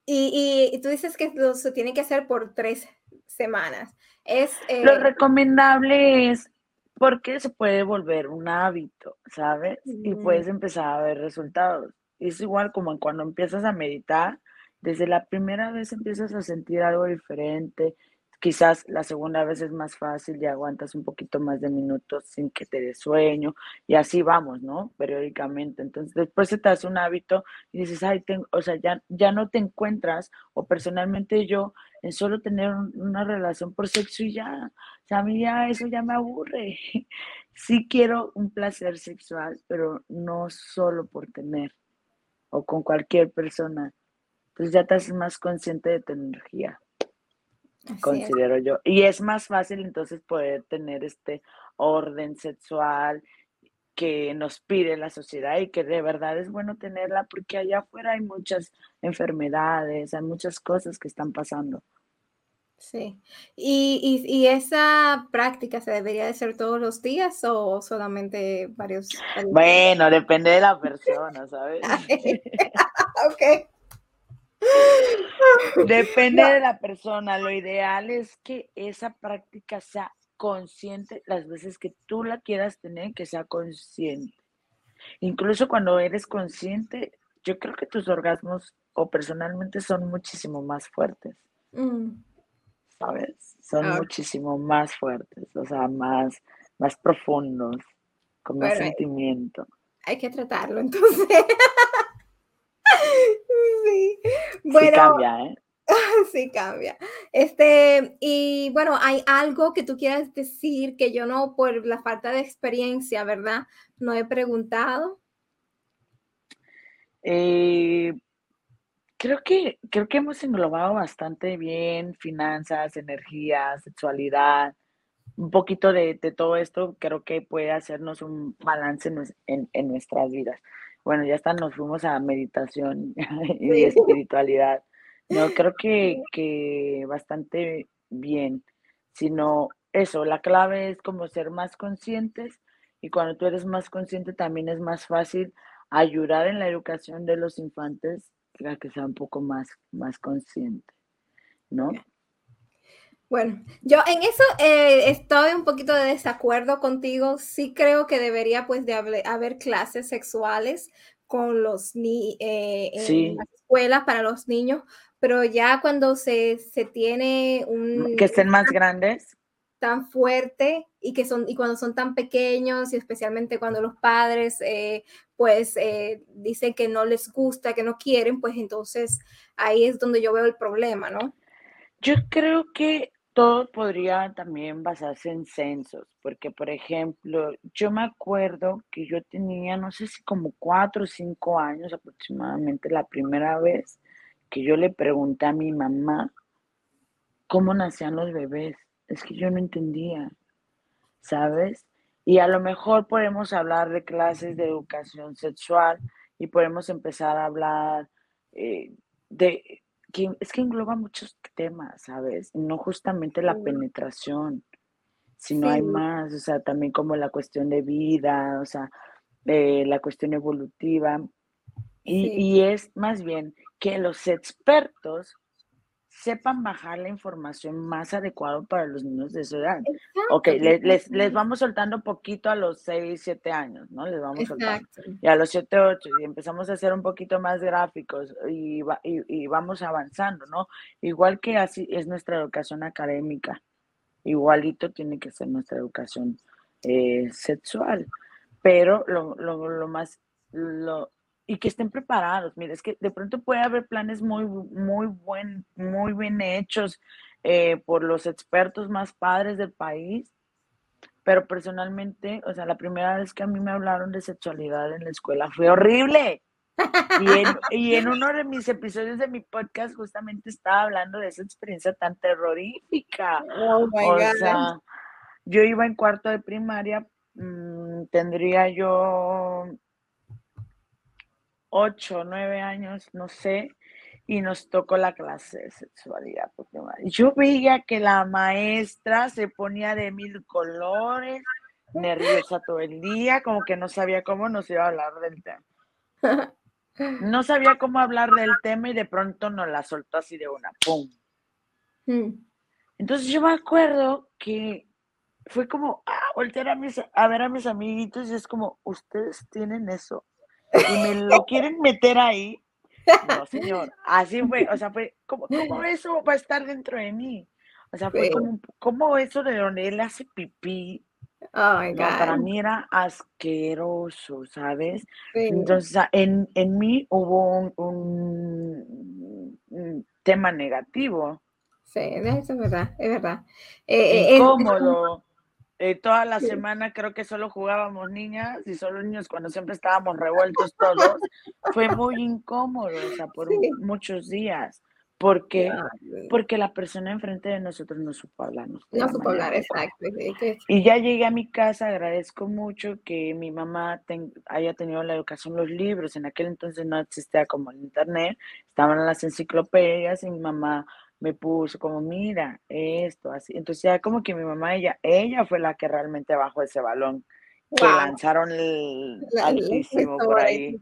Y, y, tú dices que se tiene que hacer por tres semanas. Es, Lo eh, recomendable es porque se puede volver un hábito, ¿sabes? Y puedes empezar a ver resultados. Es igual como cuando empiezas a meditar, desde la primera vez empiezas a sentir algo diferente, quizás la segunda vez es más fácil y aguantas un poquito más de minutos sin que te dé sueño y así vamos, ¿no? Periódicamente. Entonces después se te hace un hábito y dices, ay, tengo, o sea, ya, ya no te encuentras o personalmente yo en solo tener una relación por sexo y ya, o sea, a mí ya eso ya me aburre. Sí quiero un placer sexual, pero no solo por tener o con cualquier persona Entonces ya haces más consciente de tu energía, considero yo. Y es más fácil entonces poder tener este orden sexual que nos pide la sociedad y que de verdad es bueno tenerla porque allá afuera hay muchas enfermedades, hay muchas cosas que están pasando. Sí. ¿Y, y, esa práctica se debería de hacer todos los días o solamente varios? bueno, depende de la persona, ¿sabes? ok. Depende de la persona. Lo ideal es que esa práctica sea consciente las veces que tú la quieras tener, que sea consciente. Incluso cuando eres consciente, yo creo que tus orgasmos o personalmente son muchísimo más fuertes. Mm. ¿Sabes? Son muchísimo más fuertes, o sea, más, más profundos, con más sentimiento. Hay que tratarlo entonces. Sí. Bueno, cambia, ¿eh? Sí, cambia. Este, y bueno, hay algo que tú quieras decir que yo no, por la falta de experiencia, ¿verdad? No he preguntado. Eh, creo que, creo que hemos englobado bastante bien finanzas, energía, sexualidad, un poquito de, todo esto, creo que puede hacernos un balance en, en nuestras vidas bueno, ya hasta nos fuimos a meditación y espiritualidad. No, creo que, que bastante bien, sino eso, la clave es como ser más conscientes y cuando tú eres más consciente también es más fácil ayudar en la educación de los infantes a que sea un poco más, más consciente, ¿no? Bueno, yo en eso eh, estoy un poquito de desacuerdo contigo. Sí creo que debería pues de haber, clases sexuales con los ni eh, en las escuelas para los niños, pero ya cuando se, se tiene un... Que estén más grandes. Tan fuerte y que son y cuando son tan pequeños y especialmente cuando los padres eh, pues dicen que no les gusta, que no quieren, pues entonces ahí es donde yo veo el problema, ¿no? Yo creo que todo podría también basarse en censos, porque por ejemplo, yo me acuerdo que yo tenía, no sé si como cuatro o cinco años aproximadamente, la primera vez que yo le pregunté a mi mamá cómo nacían los bebés. Es que yo no entendía, ¿sabes? Y a lo mejor podemos hablar de clases de educación sexual y podemos empezar a hablar eh, de es que engloba muchos temas, ¿sabes? No justamente la penetración, sino hay más, o sea, también como la cuestión de vida, o sea, eh, la cuestión evolutiva. Y, y es más bien que los expertos sepan bajar la información más adecuada para los niños de su edad. Ok, les, les, vamos soltando poquito a los 6, 7 años, ¿no? Les vamos soltando. Y a los 7, 8, y empezamos a hacer un poquito más gráficos y, y, vamos avanzando, ¿no? Igual que así es nuestra educación académica, igualito tiene que ser nuestra educación eh, sexual. Pero lo, lo, lo más, lo, y que estén preparados. Mira, es que de pronto puede haber planes muy, muy, buen, muy bien hechos eh, por los expertos más padres del país, pero personalmente, o sea, la primera vez que a mí me hablaron de sexualidad en la escuela fue horrible. Y en, y en uno de mis episodios de mi podcast justamente estaba hablando de esa experiencia tan terrorífica. Oh o sea, yo iba en cuarto de primaria, mm, tendría yo ocho, nueve años, no sé, y nos tocó la clase de sexualidad. Yo veía que la maestra se ponía de mil colores, nerviosa todo el día, como que no sabía cómo nos iba a hablar del tema. No sabía cómo hablar del tema y de pronto nos la soltó así de una, ¡pum! Entonces yo me acuerdo que fue como, ah, voltear a, mis, a ver a mis amiguitos y es como, ustedes tienen eso y me lo quieren meter ahí. No, señor, así fue, o sea, fue, como ¿cómo eso va a estar dentro de mí? O sea, fue como, como eso de donde él hace pipí. Oh para mí era asqueroso, ¿sabes? Entonces, en, en mí hubo un, un, tema negativo. Sí, eso es verdad, es verdad. Eh, eh Incómodo. Eh, toda la semana creo que solo jugábamos niñas y solo niños cuando siempre estábamos revueltos todos. Fue muy incómodo, o sea, por muchos días. ¿Por qué? Porque la persona enfrente de nosotros no supo hablar. No, supo hablar, exacto. Y ya llegué a mi casa, agradezco mucho que mi mamá haya tenido la educación, los libros. En aquel entonces no existía como el internet, estaban las enciclopedias y mi mamá me puso como, mira, esto, así. Entonces ya como que mi mamá, ella, ella fue la que realmente bajó ese balón que lanzaron el altísimo por ahí.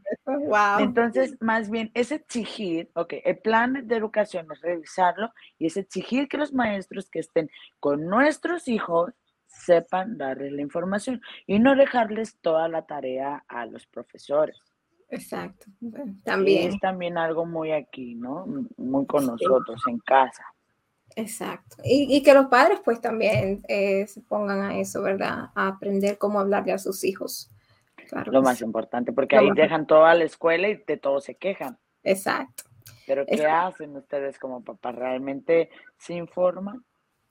Entonces, más bien, es exigir, ok, el plan de educación es revisarlo y es exigir que los maestros que estén con nuestros hijos sepan darles la información y no dejarles toda la tarea a los profesores. Exacto. También. Es también algo muy aquí, ¿no? Muy con nosotros en casa. Exacto. Y, que los padres pues también eh, se pongan a eso, ¿verdad? A aprender cómo hablarle a sus hijos. Claro Lo más importante, porque ahí dejan toda la escuela y de todo se quejan. Exacto. Pero ¿qué hacen ustedes como papás? ¿Realmente se informan?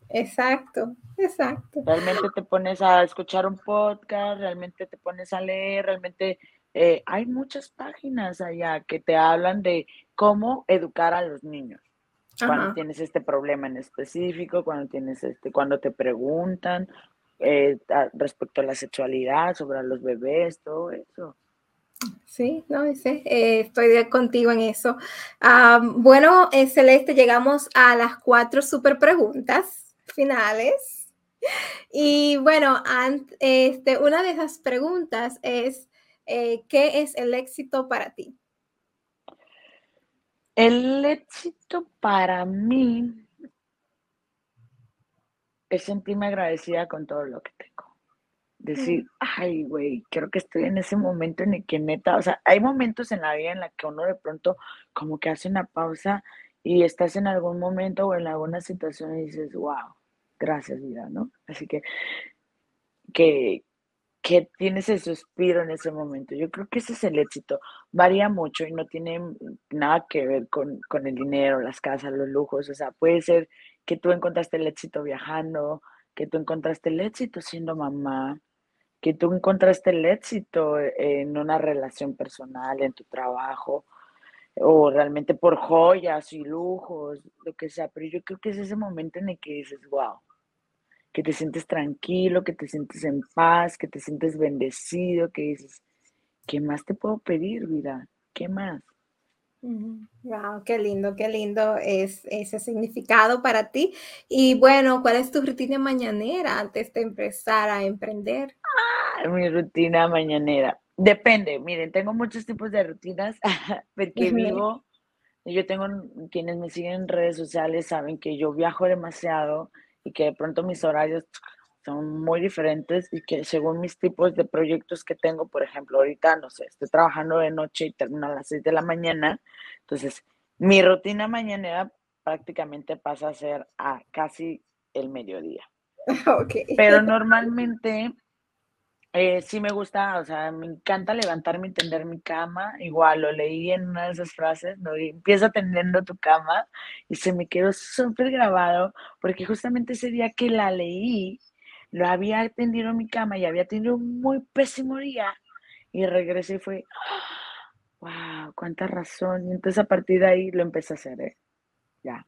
Exacto, exacto. Realmente te pones a escuchar un podcast, realmente te pones a leer, realmente eh, hay muchas páginas allá que te hablan de cómo educar a los niños cuando tienes este problema en específico, cuando tienes este, cuando te preguntan eh, respecto a la sexualidad, sobre los bebés, todo eso. Sí, no, sé, eh, estoy contigo en eso. Ah, bueno, eh, Celeste, llegamos a las cuatro super preguntas finales. Y bueno, este, una de esas preguntas es, ¿qué es el éxito para ti? El éxito para mí es sentirme agradecida con todo lo que tengo. Decir, ay, güey, creo que estoy en ese momento en el que neta, o sea, hay momentos en la vida en la que uno de pronto como que hace una pausa y estás en algún momento o en alguna situación y dices, wow, gracias vida, ¿no? Así que, que, que tienes el suspiro en ese momento. Yo creo que ese es el éxito. Varía mucho y no tiene nada que ver con, el dinero, las casas, los lujos. O sea, puede ser que tú encontraste el éxito viajando, que tú encontraste el éxito siendo mamá, que tú encontraste el éxito en una relación personal, en tu trabajo, o realmente por joyas y lujos, lo que sea. Pero yo creo que es ese momento en el que dices, wow que te sientes tranquilo, que te sientes en paz, que te sientes bendecido, que dices, ¿qué más te puedo pedir, vida? ¿Qué más? Wow, qué lindo, qué lindo es ese significado para ti. Y bueno, ¿cuál es tu rutina mañanera antes de empezar a emprender? Ah, mi rutina mañanera. Depende, miren, tengo muchos tipos de rutinas porque vivo, yo tengo, quienes me siguen en redes sociales saben que yo viajo demasiado y que de pronto mis horarios son muy diferentes y que según mis tipos de proyectos que tengo, por ejemplo, ahorita, no sé, estoy trabajando de noche y termino a las 6 de la mañana, entonces mi rutina mañanera prácticamente pasa a ser a casi el mediodía. Okay. Pero normalmente eh, sí me gusta, o sea, me encanta levantarme y tender mi cama. Igual lo leí en una de esas frases, ¿no? empieza tendiendo tu cama y se me quedó súper grabado porque justamente ese día que la leí, lo había tendido mi cama y había tenido un muy pésimo día y regresé y fue, wow, cuánta razón. Y entonces a partir de ahí lo empecé a hacer, ¿eh? Ya,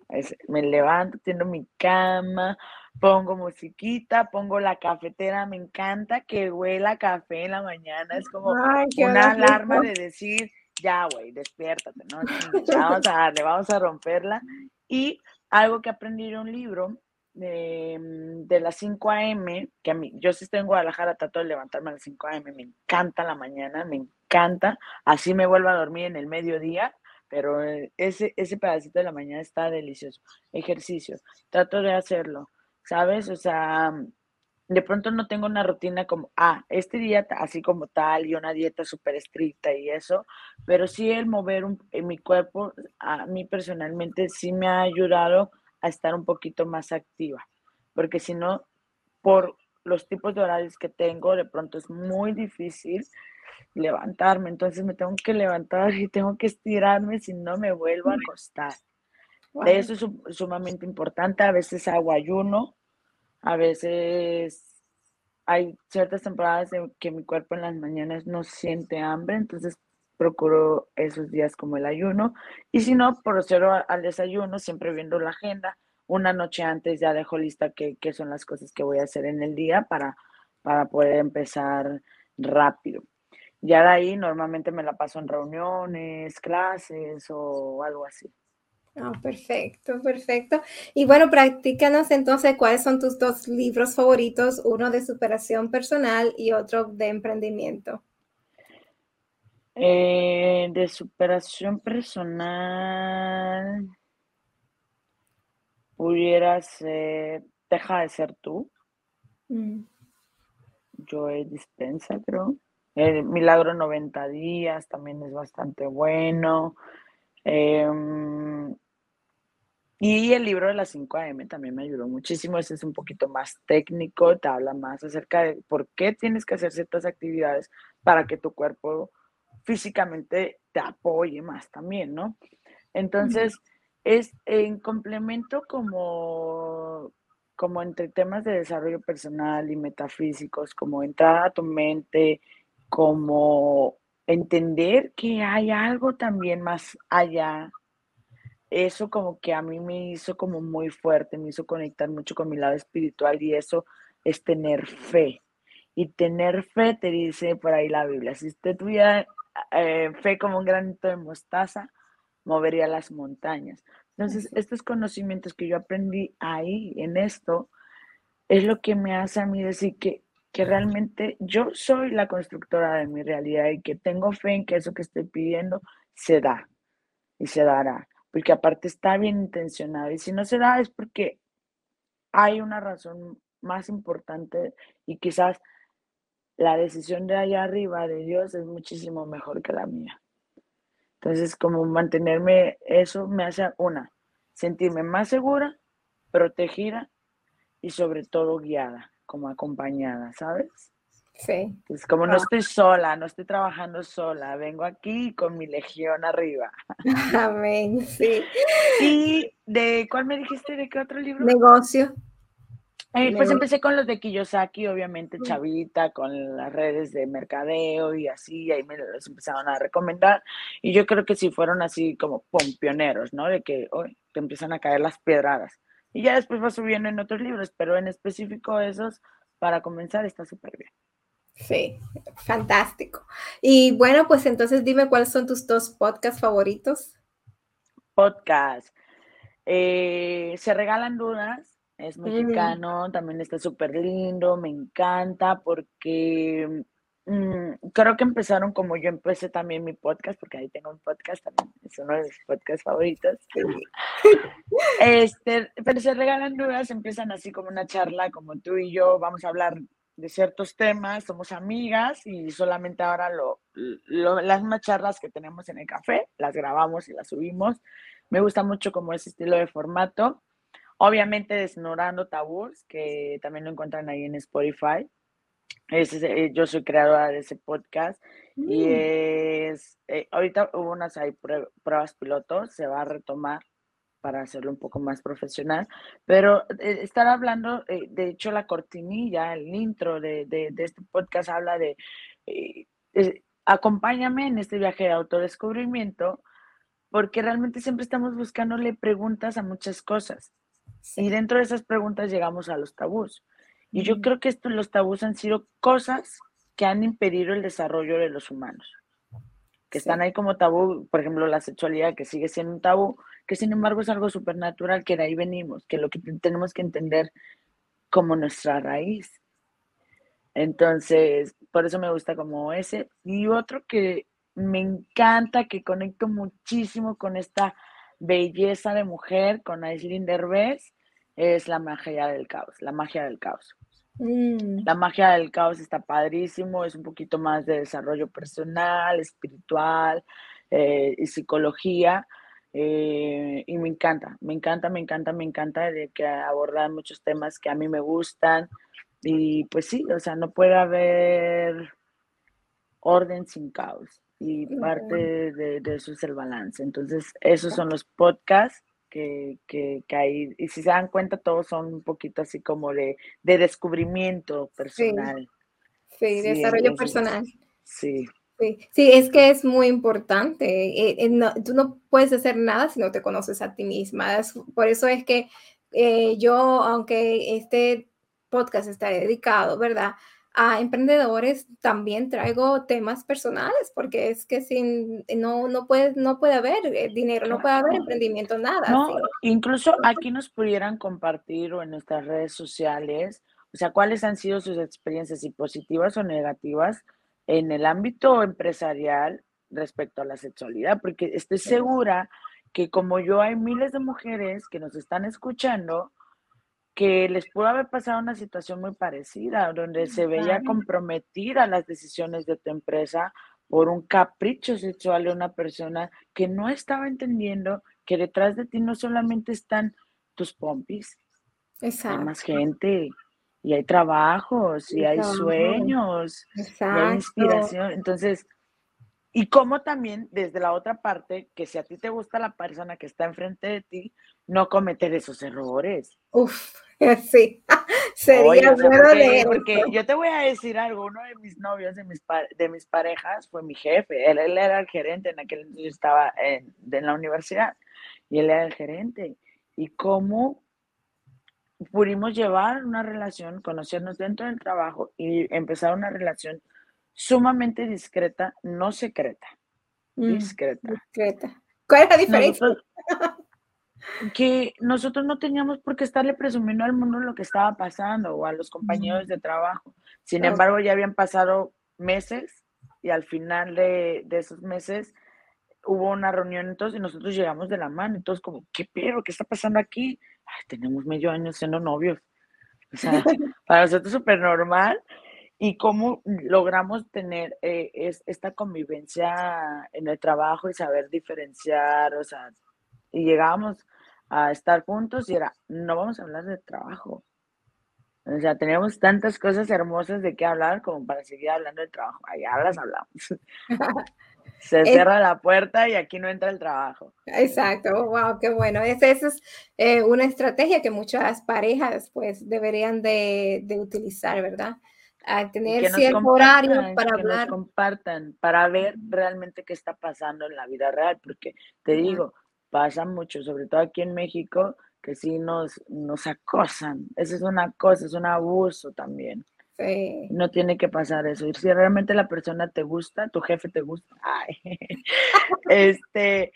me levanto, tiendo mi cama, pongo musiquita, pongo la cafetera, me encanta que huela café en la mañana, es como una alarma de decir, ya, güey, despiértate, ¿no? vamos a darle, vamos a romperla. Y algo que aprendí en un libro de, de las 5 a.m., que a mí, yo sí estoy en Guadalajara, trato de levantarme a las 5 a.m., me encanta la mañana, me encanta, así me vuelvo a dormir en el mediodía, pero eh, ese, ese pedacito de la mañana está delicioso. Ejercicio, trato de hacerlo, ¿sabes? O sea, de pronto no tengo una rutina como, ah, este día así como tal y una dieta súper estricta y eso, pero sí el mover un, en mi cuerpo, a mí personalmente sí me ha ayudado a estar un poquito más activa, porque si no, por los tipos de horarios que tengo, de pronto es muy difícil levantarme, entonces me tengo que levantar y tengo que estirarme si no me vuelvo a acostar. Eso es sumamente importante, a veces hago ayuno, a veces hay ciertas temporadas en que mi cuerpo en las mañanas no siente hambre, entonces procuro esos días como el ayuno. Y si no, procedo al desayuno, siempre viendo la agenda. Una noche antes ya dejo lista qué, qué son las cosas que voy a hacer en el día para, para poder empezar rápido. Ya de ahí normalmente me la paso en reuniones, clases o algo así. Ah, perfecto, perfecto. Y bueno, practícanos entonces cuáles son tus dos libros favoritos, uno de superación personal y otro de emprendimiento. Eh, de superación personal, pudiera ser, deja de ser tú. Mm. Yo he Dispensa, creo. El Milagro 90 días también es bastante bueno. Em, y el libro de las 5 AM también me ayudó muchísimo. Ese es un poquito más técnico, te habla más acerca de por qué tienes que hacer ciertas actividades para que tu cuerpo físicamente te apoye más también, ¿no? Entonces, es en complemento como, como entre temas de desarrollo personal y metafísicos, como entrar a tu mente, como entender que hay algo también más allá. Eso como que a mí me hizo como muy fuerte, me hizo conectar mucho con mi lado espiritual y eso es tener fe. Y tener fe, te dice por ahí la Biblia, si usted tuviera eh, fe como un granito de mostaza, movería las montañas. Entonces, estos conocimientos que yo aprendí ahí, en esto, es lo que me hace a mí decir que, que realmente yo soy la constructora de mi realidad y que tengo fe en que eso que estoy pidiendo se da y se dará, porque aparte está bien intencionado y si no se da es porque hay una razón más importante y quizás la decisión de allá arriba de Dios es muchísimo mejor que la mía. Entonces, como mantenerme, eso me hace una, sentirme más segura, protegida y sobre todo guiada, como acompañada, ¿sabes? Sí. Es como no estoy sola, no estoy trabajando sola, vengo aquí con mi legión arriba. Amén, sí. ¿Y de cuál me dijiste? ¿De qué otro libro? Negocio. Eh, pues empecé con los de Kiyosaki, obviamente chavita, con las redes de mercadeo y así, ahí me los empezaron a recomendar. Y yo creo que sí fueron así como pioneros, ¿no? De que hoy te empiezan a caer las piedradas. Y ya después va subiendo en otros libros, pero en específico esos, para comenzar, está súper bien. Sí, fantástico. Y bueno, pues entonces dime cuáles son tus dos podcasts favoritos. Podcast. Eh, se regalan dudas es mexicano, también está súper lindo, me encanta porque mm, creo que empezaron como yo empecé también mi podcast, porque ahí tengo un podcast también, es uno de mis podcasts favoritos. este, pero se regalan dudas, empiezan así como una charla, como tú y yo, vamos a hablar de ciertos temas, somos amigas y solamente ahora lo, las mismas charlas que tenemos en el café, las grabamos y las subimos. Me gusta mucho como ese estilo de formato. Obviamente Desnudando Tabús, que también lo encuentran ahí en Spotify. Eh, yo soy creadora de ese podcast y mm. es, eh, ahorita hubo unas pruebas pilotos, se va a retomar para hacerlo un poco más profesional, pero eh, estar hablando, de hecho la cortinilla, el intro de, de, de este podcast habla de, acompáñame en este viaje de autodescubrimiento, porque realmente siempre estamos buscándole preguntas a muchas cosas. Y dentro de esas preguntas llegamos a los tabús. Y yo creo que estos, los tabús han sido cosas que han impedido el desarrollo de los humanos. Que están ahí como tabú, por ejemplo, la sexualidad, que sigue siendo un tabú, que sin embargo es algo supernatural, que de ahí venimos, que lo que tenemos que entender como nuestra raíz. Entonces, por eso me gusta como ese. Y otro que me encanta, que conecto muchísimo con esta belleza de mujer, con Aislinn Derbez, es la magia del caos, la magia del caos. Mm. La magia del caos está padrísimo, es un poquito más de desarrollo personal, espiritual eh, y psicología. Eh, y me encanta, me encanta, me encanta, me encanta de que abordan muchos temas que a mí me gustan. Y pues sí, o sea, no puede haber orden sin caos. Y parte de, de eso es el balance. Entonces, esos son los podcasts que, que, hay, y si se dan cuenta, todos son un poquito así como de, de descubrimiento personal. Sí, desarrollo personal. Sí. Sí, sí, es que es muy importante. Eh, eh, tú no puedes hacer nada si no te conoces a ti misma. por eso es que eh, yo, aunque este podcast está dedicado, ¿verdad? A emprendedores, también traigo temas personales, porque es que sin, no, no, puede, no puede haber dinero, no puede haber emprendimiento, nada. No, incluso aquí nos pudieran compartir o en nuestras redes sociales, o sea, cuáles han sido sus experiencias, y positivas o negativas, en el ámbito empresarial respecto a la sexualidad, porque estoy segura que como yo hay miles de mujeres que nos están escuchando que les pudo haber pasado una situación muy parecida, donde se veía comprometida las decisiones de tu empresa por un capricho sexual de una persona que no estaba entendiendo que detrás de ti no solamente están tus pompis, hay más gente, y hay trabajos, y hay sueños, y hay inspiración. Entonces, y como también desde la otra parte, que si a ti te gusta la persona que está enfrente de ti, no cometer esos errores. Uf, sí, sería bueno porque, yo te voy a decir algo, uno de mis novios, de mis, de mis parejas, fue mi jefe, él, él era el gerente en aquel entonces yo estaba en, en la universidad, y él era el gerente. Y cómo pudimos llevar una relación, conocernos dentro del trabajo y empezar una relación sumamente discreta, no secreta, mm, discreta. discreta. ¿Cuál es la diferencia? Que nosotros no teníamos por qué estarle presumiendo al mundo lo que estaba pasando o a los compañeros de trabajo. Sin embargo, ya habían pasado meses y al final de, de esos meses hubo una reunión entonces y nosotros llegamos de la mano, entonces como, ¿qué pero? ¿Qué está pasando aquí? tenemos medio año siendo novios. O sea, para nosotros es súper normal. Y cómo logramos tener eh, es, esta convivencia en el trabajo y saber diferenciar, o sea, y llegábamos a estar juntos y era, no vamos a hablar de trabajo. O sea, teníamos tantas cosas hermosas de qué hablar como para seguir hablando de trabajo. Allá las hablamos. Se cierra la puerta y aquí no entra el trabajo. Exacto, wow, qué bueno. Esa, es eh, una estrategia que muchas parejas pues deberían de, utilizar, ¿verdad? A tener cierto horario para que hablar. Nos compartan, para ver realmente qué está pasando en la vida real, porque te digo, pasa mucho, sobre todo aquí en México, que sí nos, nos acosan. Eso es una cosa, es un abuso también. No tiene que pasar eso. Y si realmente la persona te gusta, tu jefe te gusta, este,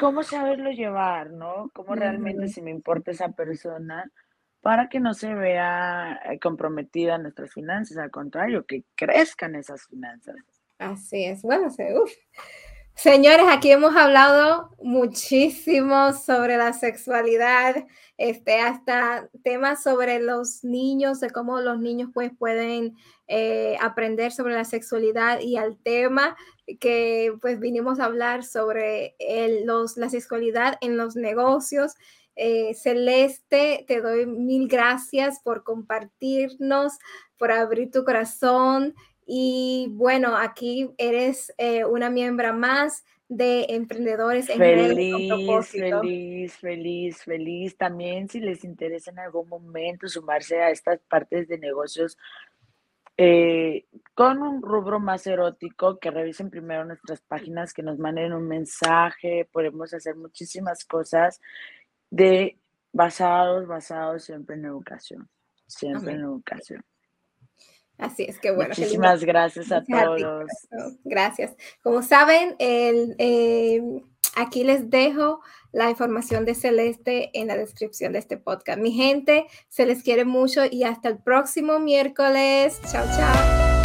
¿cómo saberlo llevar, no? ¿Cómo realmente si me importa esa persona para que no se vea eh, comprometida nuestras finanzas, al contrario, que crezcan esas finanzas? Así es. Bueno, uf, Señores, aquí hemos hablado muchísimo sobre la sexualidad, este, hasta temas sobre los niños, de cómo los niños pues, pueden eh, aprender sobre la sexualidad y al tema que pues vinimos a hablar sobre los, la sexualidad en los negocios. Eh, Celeste, te doy mil gracias por compartirnos, por abrir tu corazón y bueno, aquí eres eh, una miembro más de Emprendedores en Feliz, feliz, feliz, feliz. También si les interesa en algún momento sumarse a estas partes de negocios eh, con un rubro más erótico, que revisen primero nuestras páginas, que nos manden un mensaje, podemos hacer muchísimas cosas de basados, basados siempre en educación, siempre en educación. Así es que bueno. Muchísimas gracias a todos. Gracias. Como saben, el, eh, aquí les dejo la información de Celeste en la descripción de este podcast. Mi gente, se les quiere mucho y hasta el próximo miércoles. Chao, chao.